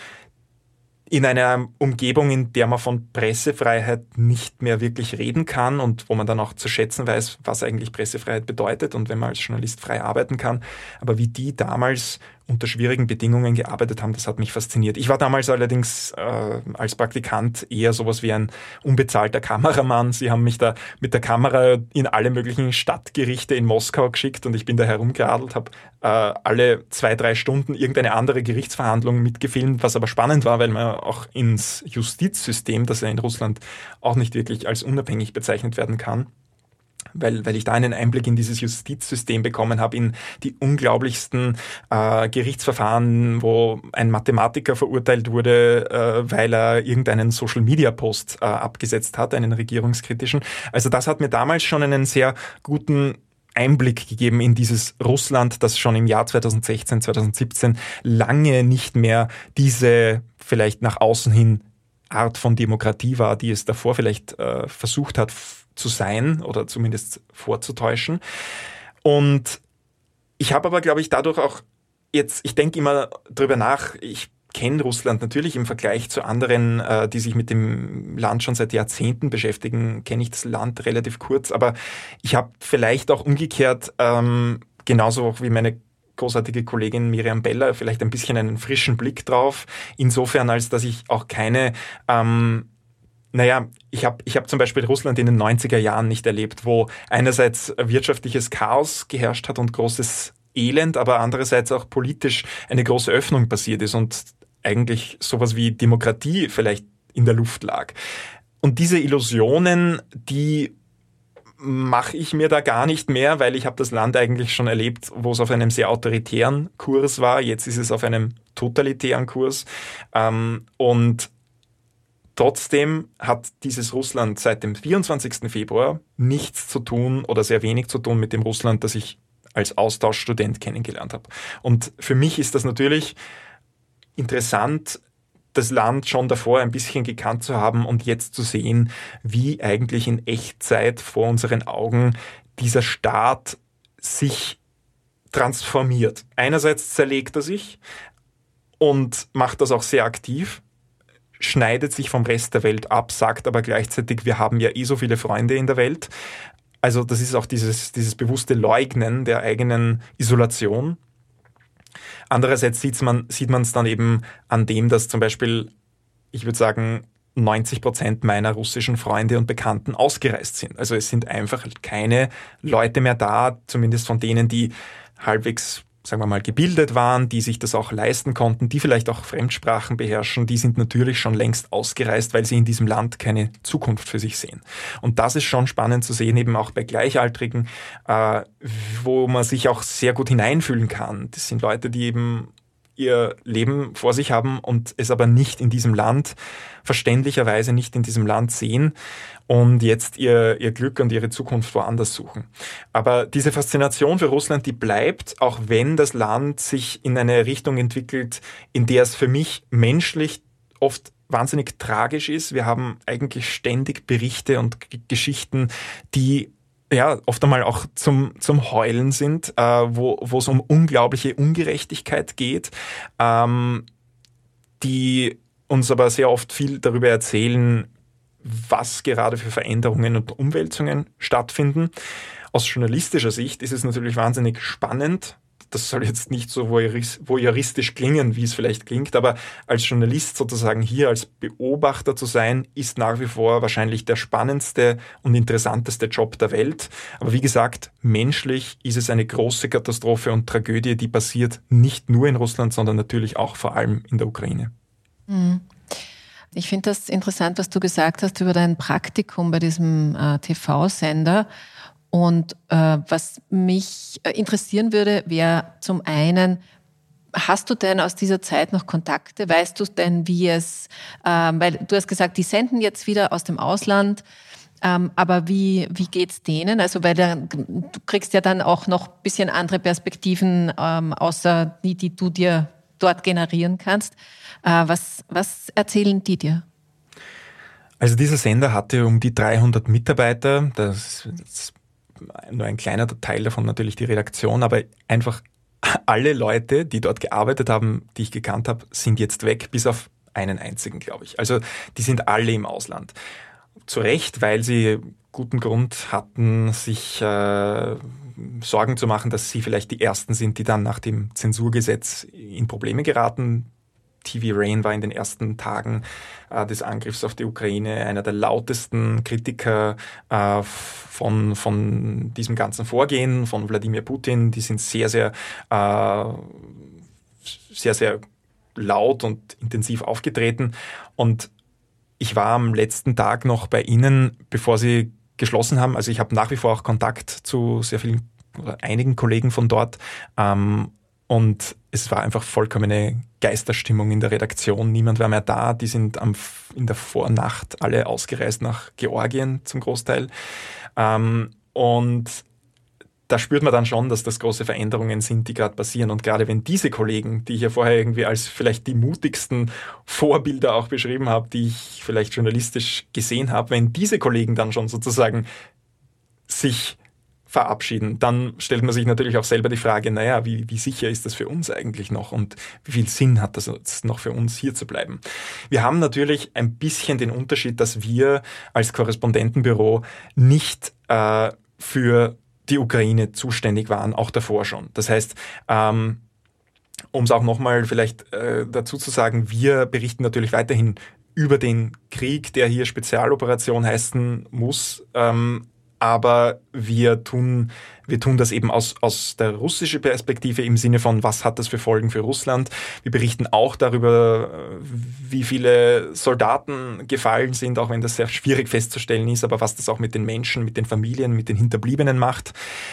in einer Umgebung, in der man von Pressefreiheit nicht mehr wirklich reden kann und wo man dann auch zu schätzen weiß, was eigentlich Pressefreiheit bedeutet und wenn man als Journalist frei arbeiten kann. Aber wie die damals unter schwierigen Bedingungen gearbeitet haben, das hat mich fasziniert. Ich war damals allerdings äh, als Praktikant eher sowas wie ein unbezahlter Kameramann. Sie haben mich da mit der Kamera in alle möglichen Stadtgerichte in Moskau geschickt und ich bin da herumgeradelt, habe äh, alle zwei, drei Stunden irgendeine andere Gerichtsverhandlung mitgefilmt, was aber spannend war, weil man auch ins Justizsystem, das ja in Russland auch nicht wirklich als unabhängig bezeichnet werden kann, weil, weil ich da einen Einblick in dieses Justizsystem bekommen habe, in die unglaublichsten äh, Gerichtsverfahren, wo ein Mathematiker verurteilt wurde, äh, weil er irgendeinen Social-Media-Post äh, abgesetzt hat, einen regierungskritischen. Also das hat mir damals schon einen sehr guten Einblick gegeben in dieses Russland, das schon im Jahr 2016, 2017 lange nicht mehr diese vielleicht nach außen hin Art von Demokratie war, die es davor vielleicht äh, versucht hat zu sein oder zumindest vorzutäuschen. Und ich habe aber, glaube ich, dadurch auch jetzt, ich denke immer drüber nach, ich kenne Russland natürlich im Vergleich zu anderen, äh, die sich mit dem Land schon seit Jahrzehnten beschäftigen, kenne ich das Land relativ kurz, aber ich habe vielleicht auch umgekehrt, ähm, genauso auch wie meine großartige Kollegin Miriam Beller, vielleicht ein bisschen einen frischen Blick drauf, insofern als dass ich auch keine ähm, naja, ich habe ich hab zum Beispiel Russland in den 90er Jahren nicht erlebt, wo einerseits wirtschaftliches Chaos geherrscht hat und großes Elend, aber andererseits auch politisch eine große Öffnung passiert ist und eigentlich sowas wie Demokratie vielleicht in der Luft lag. Und diese Illusionen, die mache ich mir da gar nicht mehr, weil ich habe das Land eigentlich schon erlebt, wo es auf einem sehr autoritären Kurs war. Jetzt ist es auf einem totalitären Kurs. Ähm, und Trotzdem hat dieses Russland seit dem 24. Februar nichts zu tun oder sehr wenig zu tun mit dem Russland, das ich als Austauschstudent kennengelernt habe. Und für mich ist das natürlich interessant, das Land schon davor ein bisschen gekannt zu haben und jetzt zu sehen, wie eigentlich in Echtzeit vor unseren Augen dieser Staat sich transformiert. Einerseits zerlegt er sich und macht das auch sehr aktiv, schneidet sich vom Rest der Welt ab, sagt aber gleichzeitig, wir haben ja eh so viele Freunde in der Welt. Also das ist auch dieses, dieses bewusste Leugnen der eigenen Isolation. Andererseits sieht man es dann eben an dem, dass zum Beispiel, ich würde sagen, 90 Prozent meiner russischen Freunde und Bekannten ausgereist sind. Also es sind einfach keine Leute mehr da, zumindest von denen, die halbwegs sagen wir mal, gebildet waren, die sich das auch leisten konnten, die vielleicht auch Fremdsprachen beherrschen, die sind natürlich schon längst ausgereist, weil sie in diesem Land keine Zukunft für sich sehen. Und das ist schon spannend zu sehen, eben auch bei Gleichaltrigen, äh, wo man sich auch sehr gut hineinfühlen kann. Das sind Leute, die eben ihr Leben vor sich haben und es aber nicht in diesem Land, verständlicherweise nicht in diesem Land sehen und jetzt ihr, ihr Glück und ihre Zukunft woanders suchen. Aber diese Faszination für Russland, die bleibt, auch wenn das Land sich in eine Richtung entwickelt, in der es für mich menschlich oft wahnsinnig tragisch ist. Wir haben eigentlich ständig Berichte und Geschichten, die ja, oft einmal auch zum, zum Heulen sind, äh, wo, es um unglaubliche Ungerechtigkeit geht, ähm, die uns aber sehr oft viel darüber erzählen, was gerade für Veränderungen und Umwälzungen stattfinden. Aus journalistischer Sicht ist es natürlich wahnsinnig spannend, das soll jetzt nicht so voyeuristisch klingen, wie es vielleicht klingt, aber als Journalist sozusagen hier als Beobachter zu sein, ist nach wie vor wahrscheinlich der spannendste und interessanteste Job der Welt. Aber wie gesagt, menschlich ist es eine große Katastrophe und Tragödie, die passiert nicht nur in Russland, sondern natürlich auch vor allem in der Ukraine. Mhm. Ich finde das interessant, was du gesagt hast über dein Praktikum bei diesem äh, TV-Sender. Und äh, was mich äh, interessieren würde, wäre zum einen, Hast du denn aus dieser Zeit noch Kontakte? Weißt du denn, wie es, ähm, weil du hast gesagt, die senden jetzt wieder aus dem Ausland. Ähm, aber wie, wie geht's denen? Also, weil da, du kriegst ja dann auch noch ein bisschen andere Perspektiven, ähm, außer die, die du dir dort generieren kannst. Äh, was, was erzählen die dir? Also dieser Sender hatte um die 300 Mitarbeiter. Das ist nur ein kleiner Teil davon natürlich die Redaktion, aber einfach alle Leute, die dort gearbeitet haben, die ich gekannt habe, sind jetzt weg, bis auf einen einzigen, glaube ich. Also die sind alle im Ausland. Zu Recht, weil sie guten Grund hatten, sich äh, Sorgen zu machen, dass sie vielleicht die Ersten sind, die dann nach dem Zensurgesetz in Probleme geraten. TV Rain war in den ersten Tagen äh, des Angriffs auf die Ukraine einer der lautesten Kritiker äh, von, von diesem ganzen Vorgehen, von Wladimir Putin. Die sind sehr, sehr, äh, sehr, sehr laut und intensiv aufgetreten. Und ich war am letzten Tag noch bei Ihnen, bevor Sie geschlossen haben. Also ich habe nach wie vor auch Kontakt zu sehr vielen oder einigen Kollegen von dort. Ähm, und es war einfach vollkommene Geisterstimmung in der Redaktion. Niemand war mehr da. Die sind am, in der Vornacht alle ausgereist nach Georgien zum Großteil. Ähm, und da spürt man dann schon, dass das große Veränderungen sind, die gerade passieren. Und gerade wenn diese Kollegen, die ich ja vorher irgendwie als vielleicht die mutigsten Vorbilder auch beschrieben habe, die ich vielleicht journalistisch gesehen habe, wenn diese Kollegen dann schon sozusagen sich verabschieden, dann stellt man sich natürlich auch selber die Frage, naja, wie, wie sicher ist das für uns eigentlich noch und wie viel Sinn hat das noch für uns hier zu bleiben? Wir haben natürlich ein bisschen den Unterschied, dass wir als Korrespondentenbüro nicht äh, für die Ukraine zuständig waren, auch davor schon. Das heißt, ähm, um es auch nochmal vielleicht äh, dazu zu sagen, wir berichten natürlich weiterhin über den Krieg, der hier Spezialoperation heißen muss, ähm, aber wir tun wir tun das eben aus, aus der russischen Perspektive im Sinne von, was hat das für Folgen für Russland. Wir berichten auch darüber, wie viele Soldaten gefallen sind, auch wenn das sehr schwierig festzustellen ist, aber was das auch mit den Menschen, mit den Familien, mit den Hinterbliebenen macht.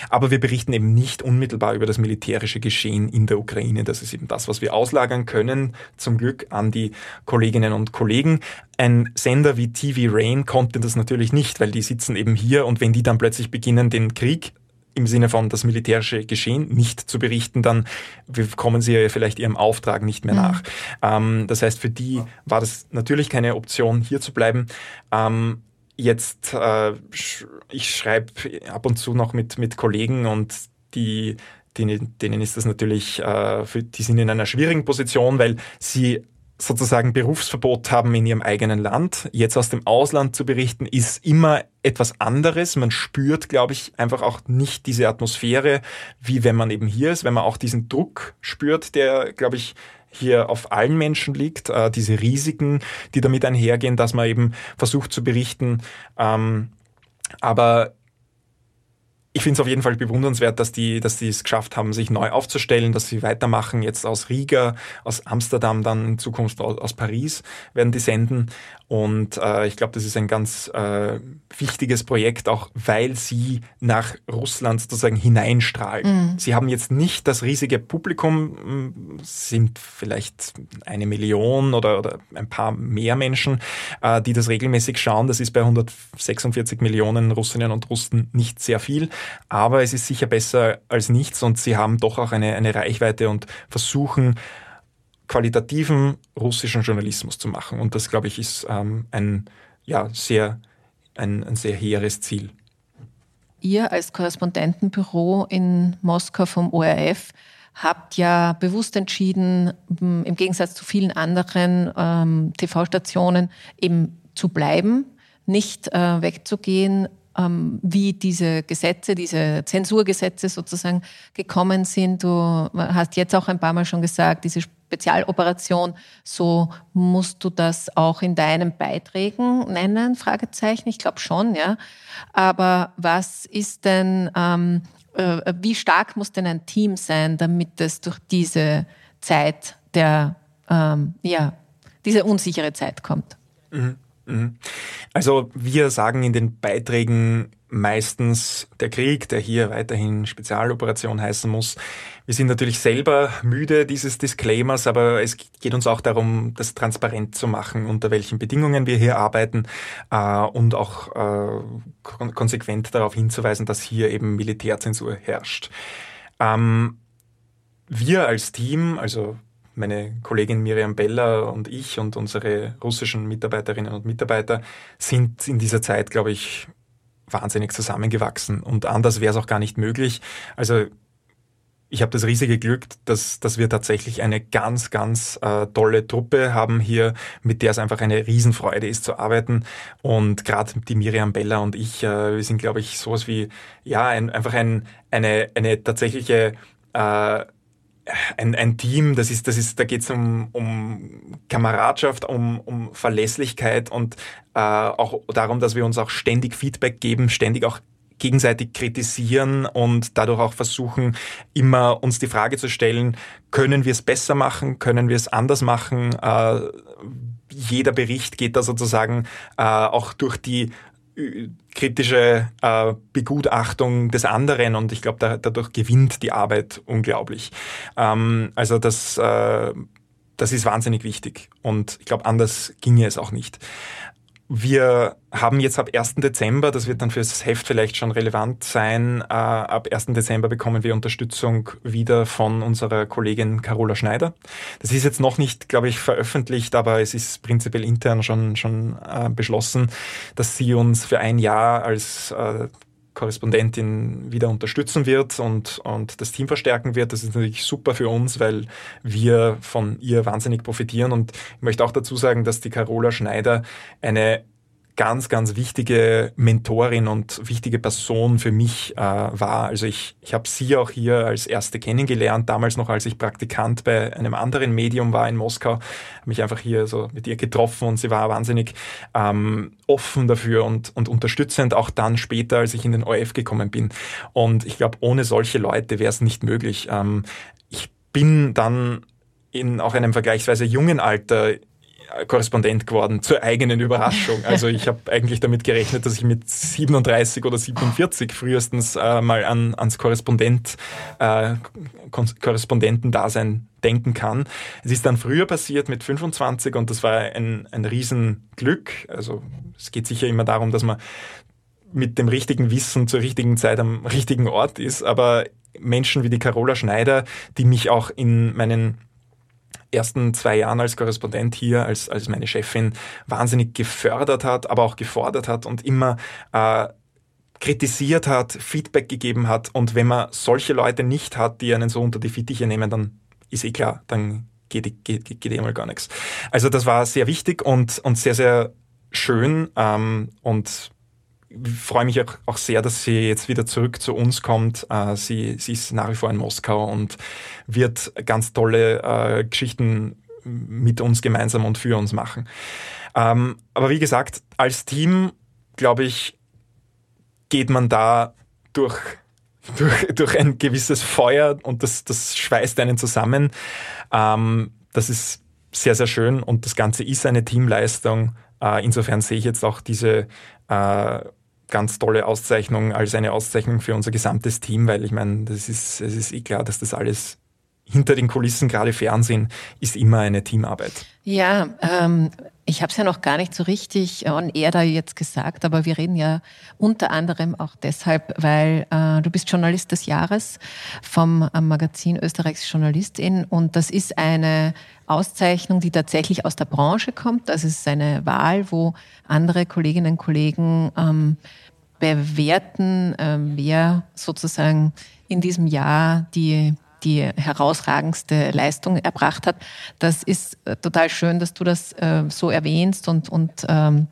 Aber wir berichten eben nicht unmittelbar über das militärische Geschehen in der Ukraine. Das ist eben das, was wir auslagern können, zum Glück an die Kolleginnen und Kollegen. Ein Sender wie TV Rain konnte das natürlich nicht, weil die sitzen eben hier und wenn die dann plötzlich beginnen, den Krieg im Sinne von das militärische Geschehen nicht zu berichten, dann kommen sie ja vielleicht ihrem Auftrag nicht mehr mhm. nach. Ähm, das heißt, für die war das natürlich keine Option, hier zu bleiben. Ähm, jetzt, äh, ich schreibe ab und zu noch mit, mit Kollegen und die denen, denen ist das natürlich, äh, für, die sind in einer schwierigen Position, weil sie sozusagen Berufsverbot haben in ihrem eigenen Land. Jetzt aus dem Ausland zu berichten, ist immer etwas anderes. Man spürt, glaube ich, einfach auch nicht diese Atmosphäre, wie wenn man eben hier ist, wenn man auch diesen Druck spürt, der, glaube ich, hier auf allen Menschen liegt, äh, diese Risiken, die damit einhergehen, dass man eben versucht zu berichten. Ähm, aber ich finde es auf jeden Fall bewundernswert, dass die, dass die es geschafft haben, sich neu aufzustellen, dass sie weitermachen. Jetzt aus Riga, aus Amsterdam, dann in Zukunft aus, aus Paris werden die senden. Und äh, ich glaube, das ist ein ganz äh, wichtiges Projekt, auch weil sie nach Russland sozusagen hineinstrahlen. Mhm. Sie haben jetzt nicht das riesige Publikum, sind vielleicht eine Million oder, oder ein paar mehr Menschen, äh, die das regelmäßig schauen. Das ist bei 146 Millionen Russinnen und Russen nicht sehr viel, aber es ist sicher besser als nichts und sie haben doch auch eine, eine Reichweite und versuchen, qualitativen russischen Journalismus zu machen. Und das, glaube ich, ist ähm, ein, ja, sehr, ein, ein sehr hehres Ziel. Ihr als Korrespondentenbüro in Moskau vom ORF habt ja bewusst entschieden, im Gegensatz zu vielen anderen ähm, TV-Stationen eben zu bleiben, nicht äh, wegzugehen, wie diese Gesetze, diese Zensurgesetze sozusagen gekommen sind. Du hast jetzt auch ein paar Mal schon gesagt, diese Spezialoperation, so musst du das auch in deinen Beiträgen nennen? Fragezeichen. Ich glaube schon, ja. Aber was ist denn, ähm, äh, wie stark muss denn ein Team sein, damit es durch diese Zeit der, ähm, ja, diese unsichere Zeit kommt? Mhm. Mhm. Also wir sagen in den Beiträgen meistens der Krieg, der hier weiterhin Spezialoperation heißen muss. Wir sind natürlich selber müde dieses Disclaimers, aber es geht uns auch darum, das transparent zu machen, unter welchen Bedingungen wir hier arbeiten äh, und auch äh, konsequent darauf hinzuweisen, dass hier eben Militärzensur herrscht. Ähm, wir als Team, also meine Kollegin Miriam Bella und ich und unsere russischen Mitarbeiterinnen und Mitarbeiter sind in dieser Zeit, glaube ich, wahnsinnig zusammengewachsen und anders wäre es auch gar nicht möglich. Also ich habe das riesige Glück, dass, dass wir tatsächlich eine ganz, ganz äh, tolle Truppe haben hier, mit der es einfach eine Riesenfreude ist zu arbeiten. Und gerade die Miriam Bella und ich, äh, wir sind, glaube ich, sowas wie, ja, ein, einfach ein, eine, eine tatsächliche äh, ein, ein Team, das ist, das ist, da geht es um, um Kameradschaft, um, um Verlässlichkeit und äh, auch darum, dass wir uns auch ständig Feedback geben, ständig auch gegenseitig kritisieren und dadurch auch versuchen, immer uns die Frage zu stellen, können wir es besser machen, können wir es anders machen? Äh, jeder Bericht geht da sozusagen äh, auch durch die kritische äh, Begutachtung des anderen und ich glaube, da, dadurch gewinnt die Arbeit unglaublich. Ähm, also das, äh, das ist wahnsinnig wichtig und ich glaube, anders ginge es auch nicht. Wir haben jetzt ab 1. Dezember, das wird dann fürs Heft vielleicht schon relevant sein, äh, ab 1. Dezember bekommen wir Unterstützung wieder von unserer Kollegin Carola Schneider. Das ist jetzt noch nicht, glaube ich, veröffentlicht, aber es ist prinzipiell intern schon, schon äh, beschlossen, dass sie uns für ein Jahr als äh, Korrespondentin wieder unterstützen wird und, und das Team verstärken wird. Das ist natürlich super für uns, weil wir von ihr wahnsinnig profitieren. Und ich möchte auch dazu sagen, dass die Carola Schneider eine ganz, ganz wichtige Mentorin und wichtige Person für mich äh, war. Also ich, ich habe sie auch hier als erste kennengelernt, damals noch als ich Praktikant bei einem anderen Medium war in Moskau, habe mich einfach hier so mit ihr getroffen und sie war wahnsinnig ähm, offen dafür und, und unterstützend, auch dann später, als ich in den ORF gekommen bin. Und ich glaube, ohne solche Leute wäre es nicht möglich. Ähm, ich bin dann in auch einem vergleichsweise jungen Alter Korrespondent geworden, zur eigenen Überraschung. Also ich habe eigentlich damit gerechnet, dass ich mit 37 oder 47 frühestens äh, mal an, ans Korrespondent, äh, Korrespondentendasein denken kann. Es ist dann früher passiert mit 25 und das war ein, ein Riesenglück. Also es geht sicher immer darum, dass man mit dem richtigen Wissen zur richtigen Zeit am richtigen Ort ist, aber Menschen wie die Carola Schneider, die mich auch in meinen ersten zwei Jahren als Korrespondent hier, als, als meine Chefin, wahnsinnig gefördert hat, aber auch gefordert hat und immer äh, kritisiert hat, Feedback gegeben hat. Und wenn man solche Leute nicht hat, die einen so unter die Fittiche nehmen, dann ist eh klar, dann geht, geht, geht, geht eh mal gar nichts. Also das war sehr wichtig und, und sehr, sehr schön ähm, und freue mich auch, sehr, dass sie jetzt wieder zurück zu uns kommt. Äh, sie, sie ist nach wie vor in Moskau und wird ganz tolle äh, Geschichten mit uns gemeinsam und für uns machen. Ähm, aber wie gesagt, als Team, glaube ich, geht man da durch, durch, durch ein gewisses Feuer und das, das schweißt einen zusammen. Ähm, das ist sehr, sehr schön und das Ganze ist eine Teamleistung. Äh, insofern sehe ich jetzt auch diese äh, ganz tolle Auszeichnung als eine Auszeichnung für unser gesamtes Team, weil ich meine, das ist, es ist eh klar, dass das alles hinter den Kulissen, gerade Fernsehen, ist immer eine Teamarbeit. Ja, ähm, ich habe es ja noch gar nicht so richtig on air da jetzt gesagt, aber wir reden ja unter anderem auch deshalb, weil äh, du bist Journalist des Jahres vom äh, Magazin Österreichs Journalistin und das ist eine Auszeichnung, die tatsächlich aus der Branche kommt. Das ist eine Wahl, wo andere Kolleginnen und Kollegen ähm, bewerten, äh, wer sozusagen in diesem Jahr die die herausragendste Leistung erbracht hat. Das ist äh, total schön, dass du das äh, so erwähnst und, und ähm,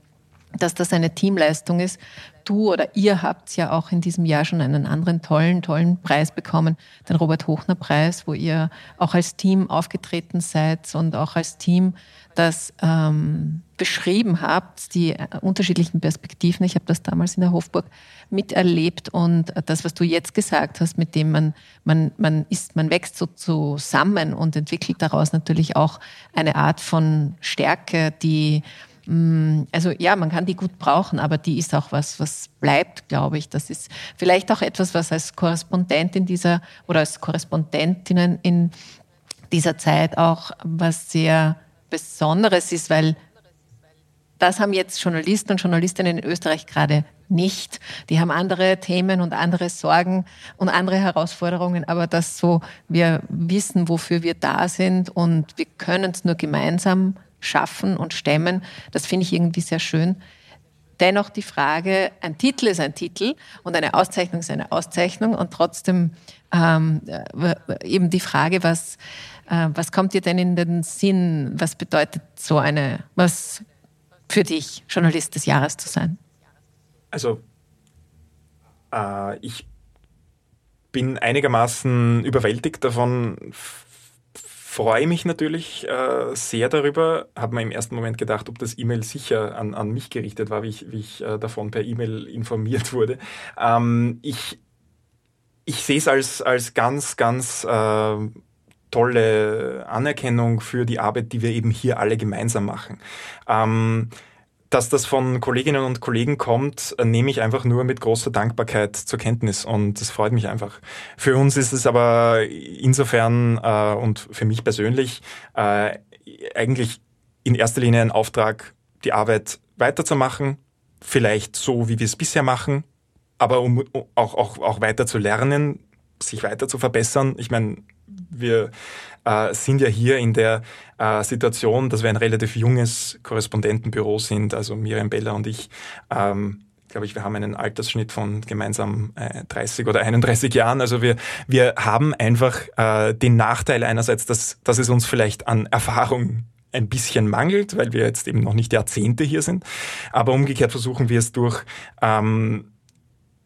dass das eine Teamleistung ist. Du oder ihr habt ja auch in diesem Jahr schon einen anderen tollen, tollen Preis bekommen, den Robert Hochner Preis, wo ihr auch als Team aufgetreten seid und auch als Team das ähm, beschrieben habt, die unterschiedlichen Perspektiven. Ich habe das damals in der Hofburg miterlebt und das, was du jetzt gesagt hast, mit dem man, man, man ist, man wächst so zusammen und entwickelt daraus natürlich auch eine Art von Stärke, die also ja, man kann die gut brauchen, aber die ist auch was, was bleibt, glaube ich. Das ist vielleicht auch etwas, was als Korrespondent in dieser oder als Korrespondentinnen in dieser Zeit auch was sehr Besonderes ist, weil das haben jetzt Journalisten und Journalistinnen in Österreich gerade nicht. Die haben andere Themen und andere Sorgen und andere Herausforderungen, aber dass so wir wissen, wofür wir da sind und wir können es nur gemeinsam schaffen und stemmen, das finde ich irgendwie sehr schön. Dennoch die Frage, ein Titel ist ein Titel und eine Auszeichnung ist eine Auszeichnung und trotzdem ähm, äh, eben die Frage, was, äh, was kommt dir denn in den Sinn? Was bedeutet so eine, was für dich, Journalist des Jahres zu sein? Also, äh, ich bin einigermaßen überwältigt davon, freue mich natürlich äh, sehr darüber. Habe mir im ersten Moment gedacht, ob das E-Mail sicher an, an mich gerichtet war, wie ich, wie ich äh, davon per E-Mail informiert wurde. Ähm, ich ich sehe es als, als ganz, ganz äh, tolle Anerkennung für die Arbeit, die wir eben hier alle gemeinsam machen. Ähm, dass das von Kolleginnen und Kollegen kommt, nehme ich einfach nur mit großer Dankbarkeit zur Kenntnis und das freut mich einfach. Für uns ist es aber insofern äh, und für mich persönlich äh, eigentlich in erster Linie ein Auftrag, die Arbeit weiterzumachen, vielleicht so, wie wir es bisher machen, aber um auch, auch, auch weiter zu lernen, sich weiter zu verbessern. Ich meine, wir äh, sind ja hier in der äh, Situation, dass wir ein relativ junges Korrespondentenbüro sind, also Miriam Beller und ich. Ähm, glaube ich, wir haben einen Altersschnitt von gemeinsam äh, 30 oder 31 Jahren. Also wir, wir haben einfach äh, den Nachteil einerseits, dass, dass es uns vielleicht an Erfahrung ein bisschen mangelt, weil wir jetzt eben noch nicht Jahrzehnte hier sind. Aber umgekehrt versuchen wir es durch ähm,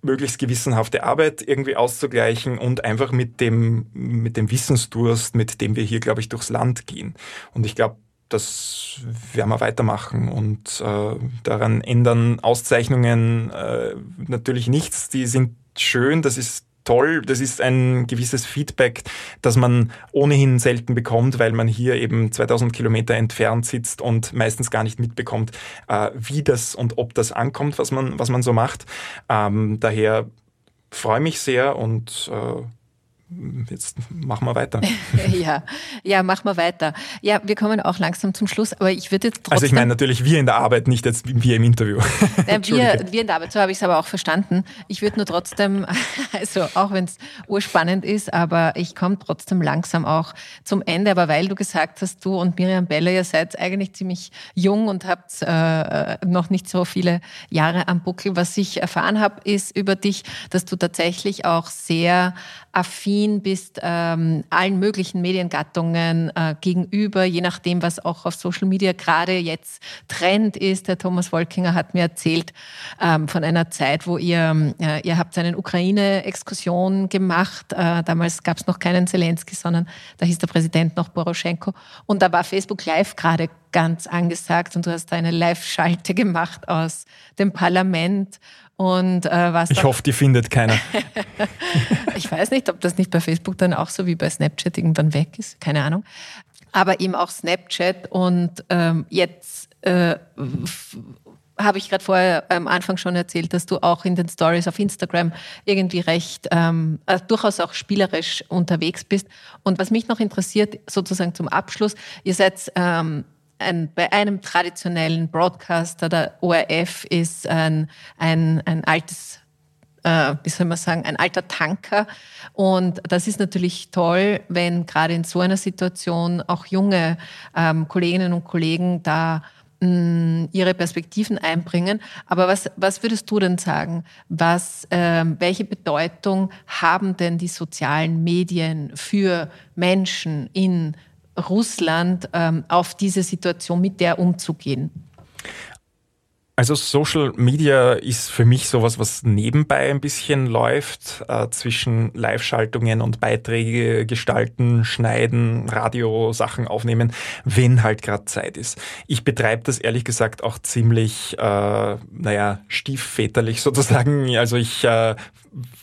möglichst gewissenhafte Arbeit irgendwie auszugleichen und einfach mit dem, mit dem Wissensdurst, mit dem wir hier, glaube ich, durchs Land gehen. Und ich glaube, das werden wir weitermachen und äh, daran ändern Auszeichnungen äh, natürlich nichts. Die sind schön, das ist toll. Das ist ein gewisses Feedback, das man ohnehin selten bekommt, weil man hier eben 2000 Kilometer entfernt sitzt und meistens gar nicht mitbekommt, äh, wie das und ob das ankommt, was man, was man so macht. Ähm, daher freue mich sehr und äh, jetzt machen wir weiter. ja, ja, machen wir weiter. Ja, wir kommen auch langsam zum Schluss, aber ich würde jetzt trotzdem... Also ich meine natürlich wir in der Arbeit, nicht jetzt wir im Interview. Ja, wir, wir in der Arbeit, so habe ich es aber auch verstanden. Ich würde nur trotzdem, also auch wenn es urspannend ist, aber ich komme trotzdem langsam auch zum Ende, aber weil du gesagt hast, du und Miriam Beller, ihr seid eigentlich ziemlich jung und habt äh, noch nicht so viele Jahre am Buckel. Was ich erfahren habe, ist über dich, dass du tatsächlich auch sehr affin bist ähm, allen möglichen Mediengattungen äh, gegenüber, je nachdem, was auch auf Social Media gerade jetzt Trend ist. Der Thomas Wolkinger hat mir erzählt ähm, von einer Zeit, wo ihr, äh, ihr habt eine Ukraine-Exkursion gemacht. Äh, damals gab es noch keinen Zelensky, sondern da hieß der Präsident noch Poroschenko. Und da war Facebook Live gerade ganz angesagt und du hast eine Live-Schalte gemacht aus dem Parlament und äh, was ich hoffe, die findet keiner. ich weiß nicht, ob das nicht bei Facebook dann auch so wie bei Snapchat irgendwann weg ist, keine Ahnung. Aber eben auch Snapchat und ähm, jetzt äh, habe ich gerade vorher am Anfang schon erzählt, dass du auch in den Stories auf Instagram irgendwie recht ähm, also durchaus auch spielerisch unterwegs bist. Und was mich noch interessiert, sozusagen zum Abschluss, ihr seid ähm, ein, bei einem traditionellen Broadcaster, der ORF, ist ein, ein, ein altes äh, wie soll man sagen, ein alter Tanker. Und das ist natürlich toll, wenn gerade in so einer Situation auch junge ähm, Kolleginnen und Kollegen da mm, ihre Perspektiven einbringen. Aber was, was würdest du denn sagen? Was, ähm, welche Bedeutung haben denn die sozialen Medien für Menschen in Russland ähm, auf diese Situation mit der umzugehen? Also Social Media ist für mich sowas, was nebenbei ein bisschen läuft, äh, zwischen Live-Schaltungen und Beiträge gestalten, schneiden, Radiosachen aufnehmen, wenn halt gerade Zeit ist. Ich betreibe das ehrlich gesagt auch ziemlich, äh, naja, stiefväterlich sozusagen. Also ich äh,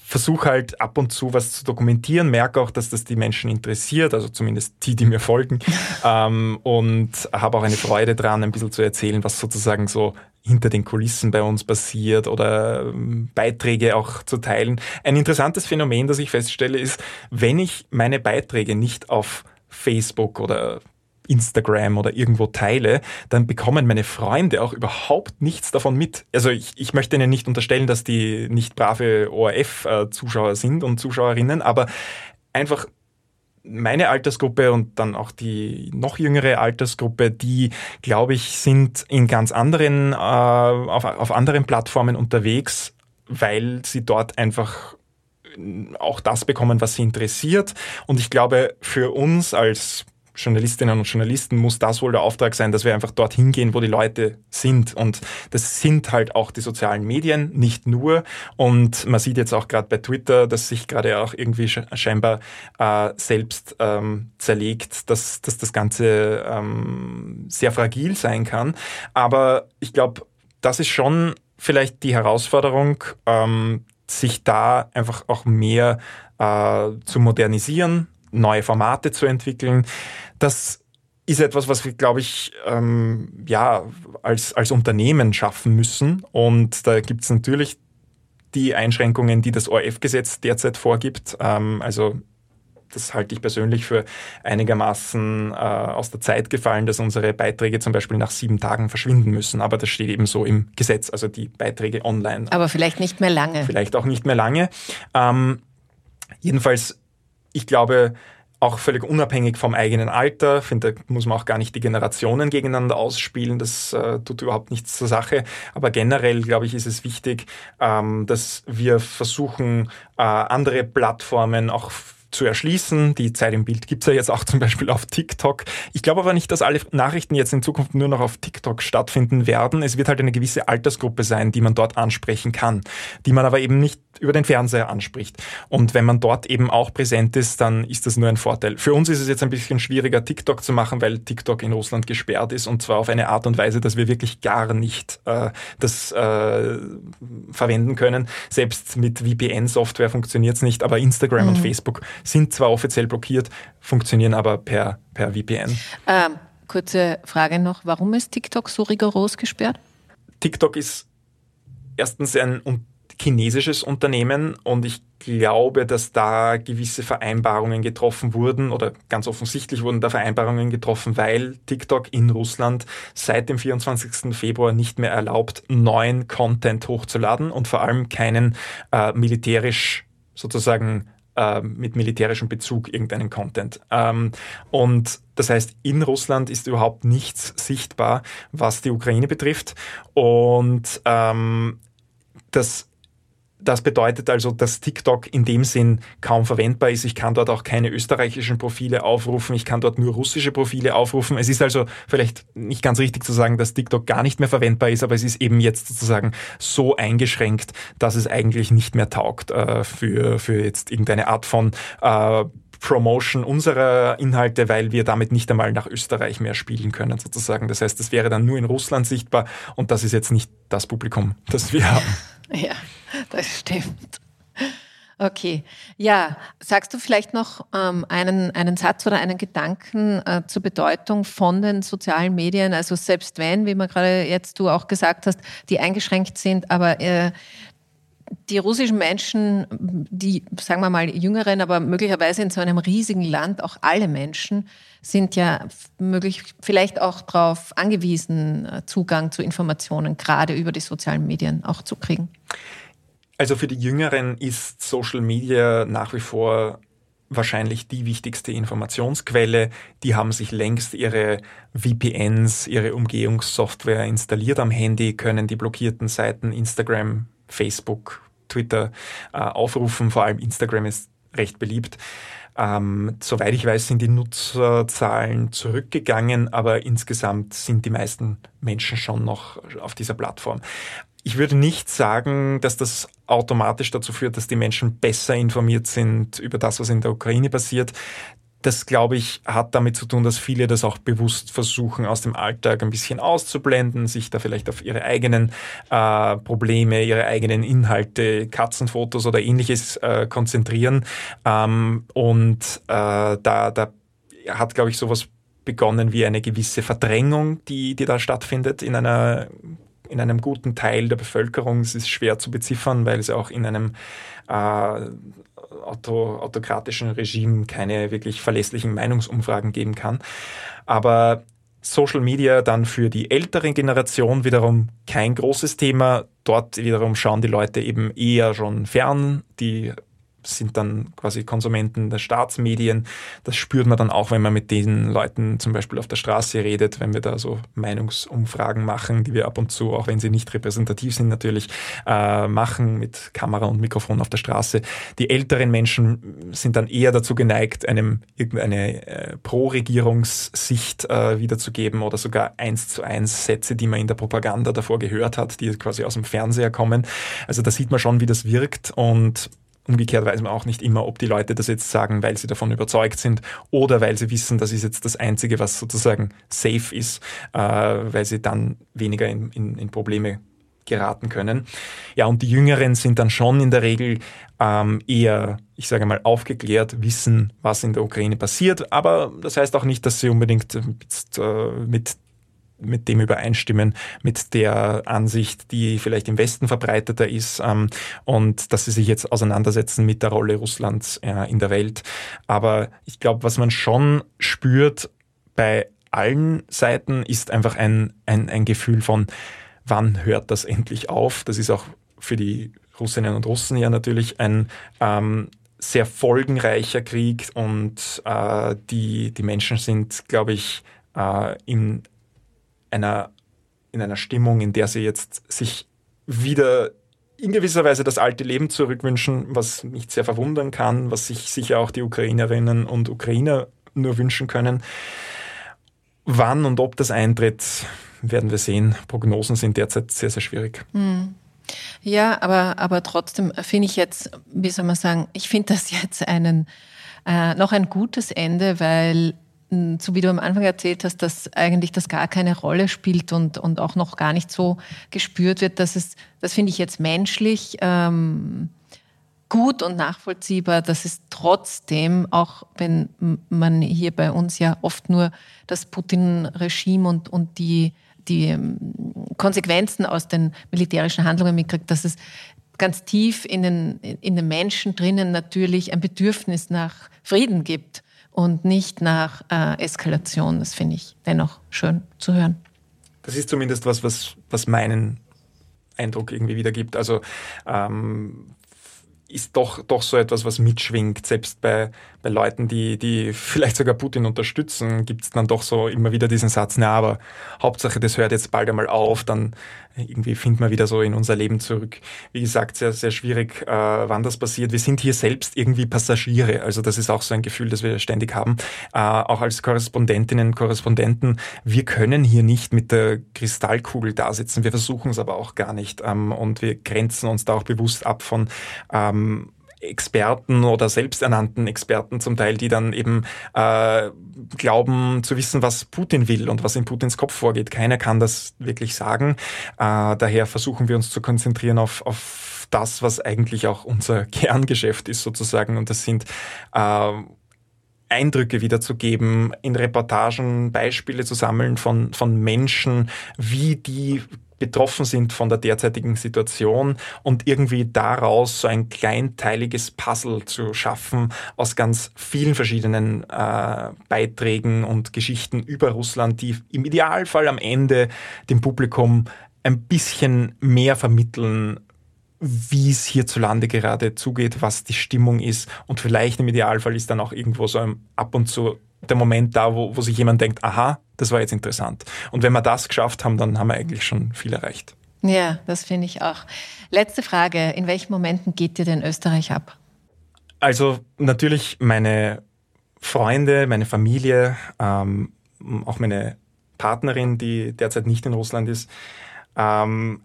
versuche halt ab und zu was zu dokumentieren, merke auch, dass das die Menschen interessiert, also zumindest die, die mir folgen, ähm, und habe auch eine Freude dran, ein bisschen zu erzählen, was sozusagen so hinter den Kulissen bei uns passiert oder ähm, Beiträge auch zu teilen. Ein interessantes Phänomen, das ich feststelle, ist, wenn ich meine Beiträge nicht auf Facebook oder Instagram oder irgendwo teile, dann bekommen meine Freunde auch überhaupt nichts davon mit. Also ich, ich möchte ihnen nicht unterstellen, dass die nicht brave ORF-Zuschauer sind und Zuschauerinnen, aber einfach meine Altersgruppe und dann auch die noch jüngere Altersgruppe, die, glaube ich, sind in ganz anderen, äh, auf, auf anderen Plattformen unterwegs, weil sie dort einfach auch das bekommen, was sie interessiert. Und ich glaube, für uns als Journalistinnen und Journalisten muss das wohl der Auftrag sein, dass wir einfach dorthin gehen, wo die Leute sind. Und das sind halt auch die sozialen Medien, nicht nur. Und man sieht jetzt auch gerade bei Twitter, dass sich gerade auch irgendwie scheinbar äh, selbst ähm, zerlegt, dass, dass das Ganze ähm, sehr fragil sein kann. Aber ich glaube, das ist schon vielleicht die Herausforderung, ähm, sich da einfach auch mehr äh, zu modernisieren, neue Formate zu entwickeln. Das ist etwas, was wir, glaube ich, ähm, ja, als, als Unternehmen schaffen müssen. Und da gibt es natürlich die Einschränkungen, die das ORF-Gesetz derzeit vorgibt. Ähm, also das halte ich persönlich für einigermaßen äh, aus der Zeit gefallen, dass unsere Beiträge zum Beispiel nach sieben Tagen verschwinden müssen. Aber das steht eben so im Gesetz, also die Beiträge online. Aber vielleicht nicht mehr lange. Vielleicht auch nicht mehr lange. Ähm, jedenfalls ich glaube, auch völlig unabhängig vom eigenen Alter. finde, da muss man auch gar nicht die Generationen gegeneinander ausspielen. Das äh, tut überhaupt nichts zur Sache. Aber generell, glaube ich, ist es wichtig, ähm, dass wir versuchen, äh, andere Plattformen auch zu erschließen. Die Zeit im Bild gibt's ja jetzt auch zum Beispiel auf TikTok. Ich glaube aber nicht, dass alle Nachrichten jetzt in Zukunft nur noch auf TikTok stattfinden werden. Es wird halt eine gewisse Altersgruppe sein, die man dort ansprechen kann, die man aber eben nicht über den Fernseher anspricht. Und wenn man dort eben auch präsent ist, dann ist das nur ein Vorteil. Für uns ist es jetzt ein bisschen schwieriger, TikTok zu machen, weil TikTok in Russland gesperrt ist und zwar auf eine Art und Weise, dass wir wirklich gar nicht äh, das äh, verwenden können. Selbst mit VPN-Software funktioniert's nicht, aber Instagram mhm. und Facebook sind zwar offiziell blockiert, funktionieren aber per, per VPN. Ähm, kurze Frage noch, warum ist TikTok so rigoros gesperrt? TikTok ist erstens ein chinesisches Unternehmen und ich glaube, dass da gewisse Vereinbarungen getroffen wurden oder ganz offensichtlich wurden da Vereinbarungen getroffen, weil TikTok in Russland seit dem 24. Februar nicht mehr erlaubt, neuen Content hochzuladen und vor allem keinen äh, militärisch sozusagen äh, mit militärischem Bezug irgendeinen Content. Ähm, und das heißt, in Russland ist überhaupt nichts sichtbar, was die Ukraine betrifft. Und ähm, das das bedeutet also, dass TikTok in dem Sinn kaum verwendbar ist. Ich kann dort auch keine österreichischen Profile aufrufen. Ich kann dort nur russische Profile aufrufen. Es ist also vielleicht nicht ganz richtig zu sagen, dass TikTok gar nicht mehr verwendbar ist, aber es ist eben jetzt sozusagen so eingeschränkt, dass es eigentlich nicht mehr taugt äh, für, für jetzt irgendeine Art von äh, Promotion unserer Inhalte, weil wir damit nicht einmal nach Österreich mehr spielen können, sozusagen. Das heißt, das wäre dann nur in Russland sichtbar und das ist jetzt nicht das Publikum, das wir haben. Ja, das stimmt. Okay, ja, sagst du vielleicht noch ähm, einen, einen Satz oder einen Gedanken äh, zur Bedeutung von den sozialen Medien? Also selbst wenn, wie man gerade jetzt du auch gesagt hast, die eingeschränkt sind, aber äh, die russischen Menschen, die, sagen wir mal, jüngeren, aber möglicherweise in so einem riesigen Land, auch alle Menschen, sind ja möglich, vielleicht auch darauf angewiesen, äh, Zugang zu Informationen, gerade über die sozialen Medien auch zu kriegen. Also für die Jüngeren ist Social Media nach wie vor wahrscheinlich die wichtigste Informationsquelle. Die haben sich längst ihre VPNs, ihre Umgehungssoftware installiert am Handy, können die blockierten Seiten Instagram, Facebook, Twitter äh, aufrufen. Vor allem Instagram ist recht beliebt. Ähm, soweit ich weiß, sind die Nutzerzahlen zurückgegangen, aber insgesamt sind die meisten Menschen schon noch auf dieser Plattform. Ich würde nicht sagen, dass das automatisch dazu führt, dass die Menschen besser informiert sind über das, was in der Ukraine passiert. Das, glaube ich, hat damit zu tun, dass viele das auch bewusst versuchen, aus dem Alltag ein bisschen auszublenden, sich da vielleicht auf ihre eigenen äh, Probleme, ihre eigenen Inhalte, Katzenfotos oder ähnliches äh, konzentrieren. Ähm, und äh, da, da hat, glaube ich, sowas begonnen wie eine gewisse Verdrängung, die, die da stattfindet in einer in einem guten Teil der Bevölkerung. Es ist schwer zu beziffern, weil es auch in einem äh, auto, autokratischen Regime keine wirklich verlässlichen Meinungsumfragen geben kann. Aber Social Media dann für die ältere Generation wiederum kein großes Thema. Dort wiederum schauen die Leute eben eher schon fern. Die sind dann quasi Konsumenten der Staatsmedien. Das spürt man dann auch, wenn man mit den Leuten zum Beispiel auf der Straße redet, wenn wir da so Meinungsumfragen machen, die wir ab und zu, auch wenn sie nicht repräsentativ sind, natürlich äh, machen mit Kamera und Mikrofon auf der Straße. Die älteren Menschen sind dann eher dazu geneigt, einem irgendeine äh, Pro-Regierungssicht äh, wiederzugeben oder sogar eins zu eins Sätze, die man in der Propaganda davor gehört hat, die quasi aus dem Fernseher kommen. Also da sieht man schon, wie das wirkt und Umgekehrt weiß man auch nicht immer, ob die Leute das jetzt sagen, weil sie davon überzeugt sind oder weil sie wissen, das ist jetzt das Einzige, was sozusagen safe ist, äh, weil sie dann weniger in, in, in Probleme geraten können. Ja, und die Jüngeren sind dann schon in der Regel ähm, eher, ich sage mal, aufgeklärt, wissen, was in der Ukraine passiert. Aber das heißt auch nicht, dass sie unbedingt mit, äh, mit mit dem übereinstimmen, mit der Ansicht, die vielleicht im Westen verbreiteter ist ähm, und dass sie sich jetzt auseinandersetzen mit der Rolle Russlands äh, in der Welt. Aber ich glaube, was man schon spürt bei allen Seiten, ist einfach ein, ein, ein Gefühl von, wann hört das endlich auf? Das ist auch für die Russinnen und Russen ja natürlich ein ähm, sehr folgenreicher Krieg und äh, die, die Menschen sind, glaube ich, äh, in einer, in einer Stimmung, in der sie jetzt sich wieder in gewisser Weise das alte Leben zurückwünschen, was nicht sehr verwundern kann, was sich sicher auch die Ukrainerinnen und Ukrainer nur wünschen können. Wann und ob das eintritt, werden wir sehen. Prognosen sind derzeit sehr, sehr schwierig. Hm. Ja, aber, aber trotzdem finde ich jetzt, wie soll man sagen, ich finde das jetzt einen, äh, noch ein gutes Ende, weil so wie du am Anfang erzählt hast, dass eigentlich das gar keine Rolle spielt und, und auch noch gar nicht so gespürt wird, dass es, das finde ich jetzt menschlich ähm, gut und nachvollziehbar, dass es trotzdem, auch wenn man hier bei uns ja oft nur das Putin-Regime und, und die, die ähm, Konsequenzen aus den militärischen Handlungen mitkriegt, dass es ganz tief in den, in den Menschen drinnen natürlich ein Bedürfnis nach Frieden gibt und nicht nach äh, Eskalation. Das finde ich dennoch schön zu hören. Das ist zumindest was, was, was meinen Eindruck irgendwie wiedergibt. Also ähm, ist doch, doch so etwas, was mitschwingt. Selbst bei, bei Leuten, die, die vielleicht sogar Putin unterstützen, gibt es dann doch so immer wieder diesen Satz, na, aber Hauptsache, das hört jetzt bald einmal auf, dann irgendwie finden wir wieder so in unser Leben zurück. Wie gesagt, sehr, sehr schwierig, äh, wann das passiert. Wir sind hier selbst irgendwie Passagiere. Also das ist auch so ein Gefühl, das wir ständig haben. Äh, auch als Korrespondentinnen, Korrespondenten. Wir können hier nicht mit der Kristallkugel da sitzen. Wir versuchen es aber auch gar nicht. Ähm, und wir grenzen uns da auch bewusst ab von ähm, Experten oder selbsternannten Experten zum Teil, die dann eben äh, glauben zu wissen, was Putin will und was in Putins Kopf vorgeht. Keiner kann das wirklich sagen. Äh, daher versuchen wir uns zu konzentrieren auf, auf das, was eigentlich auch unser Kerngeschäft ist sozusagen. Und das sind äh, Eindrücke wiederzugeben, in Reportagen Beispiele zu sammeln von, von Menschen, wie die betroffen sind von der derzeitigen Situation und irgendwie daraus so ein kleinteiliges Puzzle zu schaffen aus ganz vielen verschiedenen äh, Beiträgen und Geschichten über Russland, die im Idealfall am Ende dem Publikum ein bisschen mehr vermitteln, wie es hierzulande gerade zugeht, was die Stimmung ist. Und vielleicht im Idealfall ist dann auch irgendwo so ein, ab und zu der Moment da, wo, wo sich jemand denkt, aha, das war jetzt interessant. Und wenn wir das geschafft haben, dann haben wir eigentlich schon viel erreicht. Ja, das finde ich auch. Letzte Frage. In welchen Momenten geht dir denn Österreich ab? Also natürlich meine Freunde, meine Familie, ähm, auch meine Partnerin, die derzeit nicht in Russland ist. Ähm,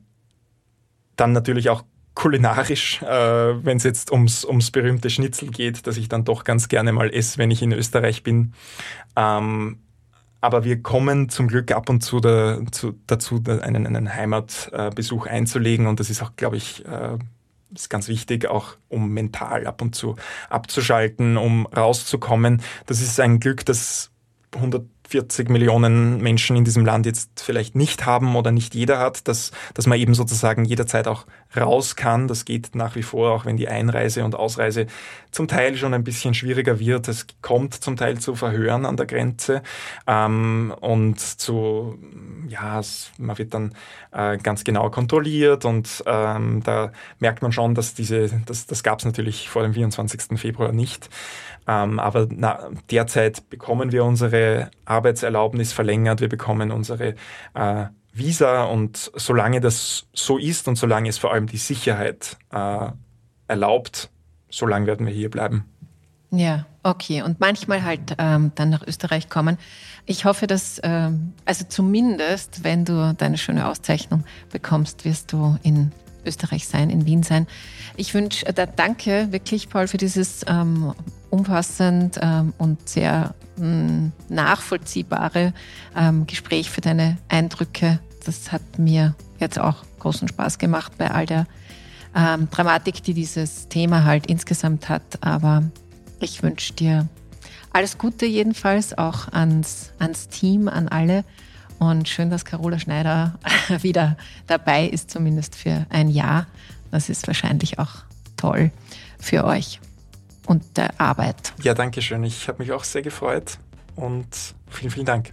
dann natürlich auch kulinarisch, äh, wenn es jetzt ums, ums berühmte Schnitzel geht, dass ich dann doch ganz gerne mal esse, wenn ich in Österreich bin. Ähm, aber wir kommen zum Glück ab und zu, da, zu dazu, einen, einen Heimatbesuch einzulegen. Und das ist auch, glaube ich, äh, ist ganz wichtig, auch um mental ab und zu abzuschalten, um rauszukommen. Das ist ein Glück, das 100 40 Millionen Menschen in diesem Land jetzt vielleicht nicht haben oder nicht jeder hat, dass, dass man eben sozusagen jederzeit auch raus kann. Das geht nach wie vor, auch wenn die Einreise und Ausreise zum Teil schon ein bisschen schwieriger wird. Es kommt zum Teil zu Verhören an der Grenze ähm, und zu, ja, man wird dann äh, ganz genau kontrolliert und ähm, da merkt man schon, dass diese, das, das gab es natürlich vor dem 24. Februar nicht. Ähm, aber na, derzeit bekommen wir unsere Arbeitserlaubnis verlängert, wir bekommen unsere äh, Visa und solange das so ist und solange es vor allem die Sicherheit äh, erlaubt, solange werden wir hier bleiben. Ja, okay. Und manchmal halt ähm, dann nach Österreich kommen. Ich hoffe, dass, ähm, also zumindest, wenn du deine schöne Auszeichnung bekommst, wirst du in Österreich sein, in Wien sein. Ich wünsche, äh, danke wirklich, Paul, für dieses ähm, umfassend ähm, und sehr mh, hm, nachvollziehbare ähm, Gespräch, für deine Eindrücke. Das hat mir jetzt auch großen Spaß gemacht bei all der ähm, Dramatik, die dieses Thema halt insgesamt hat. Aber ich wünsche dir alles Gute jedenfalls auch ans, ans Team, an alle. Und schön, dass Carola Schneider wieder dabei ist, zumindest für ein Jahr. Das ist wahrscheinlich auch toll für euch und der Arbeit. Ja, danke schön. Ich habe mich auch sehr gefreut und vielen, vielen Dank.